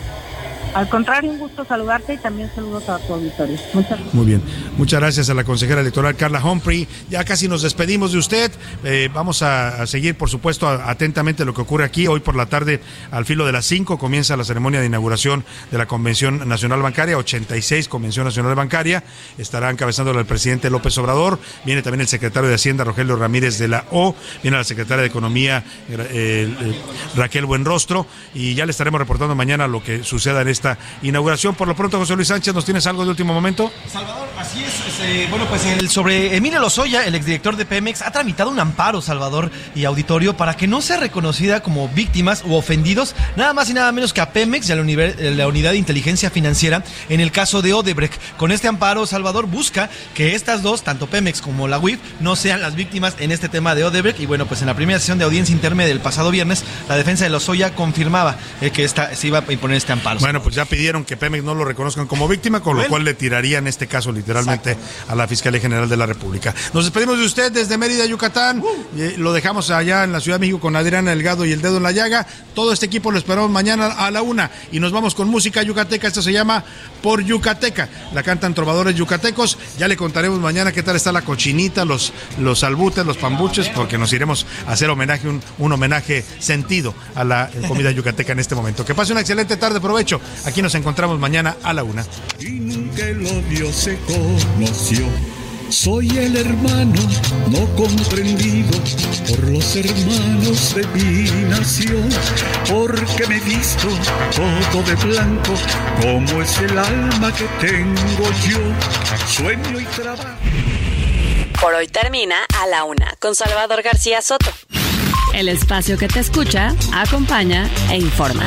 Al contrario, un gusto saludarte y también saludos a tu auditorio. Muchas gracias. Muy bien. Muchas gracias a la consejera electoral Carla Humphrey. Ya casi nos despedimos de usted. Eh, vamos a, seguir, por supuesto, atentamente lo que ocurre aquí. Hoy por la tarde, al filo de las 5, comienza la ceremonia de inauguración de la Convención Nacional Bancaria, 86 Convención Nacional Bancaria. Estará encabezándola el presidente López Obrador. Viene también el secretario de Hacienda, Rogelio Ramírez de la O. Viene la secretaria de Economía, eh, eh, Raquel Buenrostro. Y ya le estaremos reportando mañana lo que suceda en este inauguración. Por lo pronto, José Luis Sánchez, ¿nos tienes algo de último momento? Salvador, así es. Eh, bueno, pues el, sobre Emilio Lozoya, el exdirector de Pemex, ha tramitado un amparo, Salvador y auditorio, para que no sea reconocida como víctimas u ofendidos, nada más y nada menos que a Pemex y a la, la Unidad de Inteligencia Financiera en el caso de Odebrecht. Con este amparo, Salvador busca que estas dos, tanto Pemex como la UIF, no sean las víctimas en este tema de Odebrecht. Y bueno, pues en la primera sesión de audiencia intermedia del pasado viernes, la defensa de Lozoya confirmaba eh, que esta, se iba a imponer este amparo. Bueno, pues ya pidieron que Pemex no lo reconozcan como víctima, con lo cual le tiraría en este caso literalmente a la Fiscalía General de la República. Nos despedimos de usted desde Mérida, Yucatán. Uh. lo dejamos allá en la Ciudad de México con Adriana Delgado y el dedo en la llaga. Todo este equipo lo esperamos mañana a la una y nos vamos con música yucateca. Esto se llama Por Yucateca. La cantan trovadores yucatecos. Ya le contaremos mañana qué tal está la cochinita, los, los albutes, los pambuches, porque nos iremos a hacer homenaje, un, un homenaje sentido a la comida yucateca en este momento. Que pase una excelente tarde, provecho. Aquí nos encontramos mañana a la una. Y nunca el odio se conoció. Soy el hermano no comprendido por los hermanos de mi nación, porque me he visto todo de blanco, como es el alma que tengo yo, sueño y trabajo. Por hoy termina a la una con Salvador García Soto. El espacio que te escucha, acompaña e informa.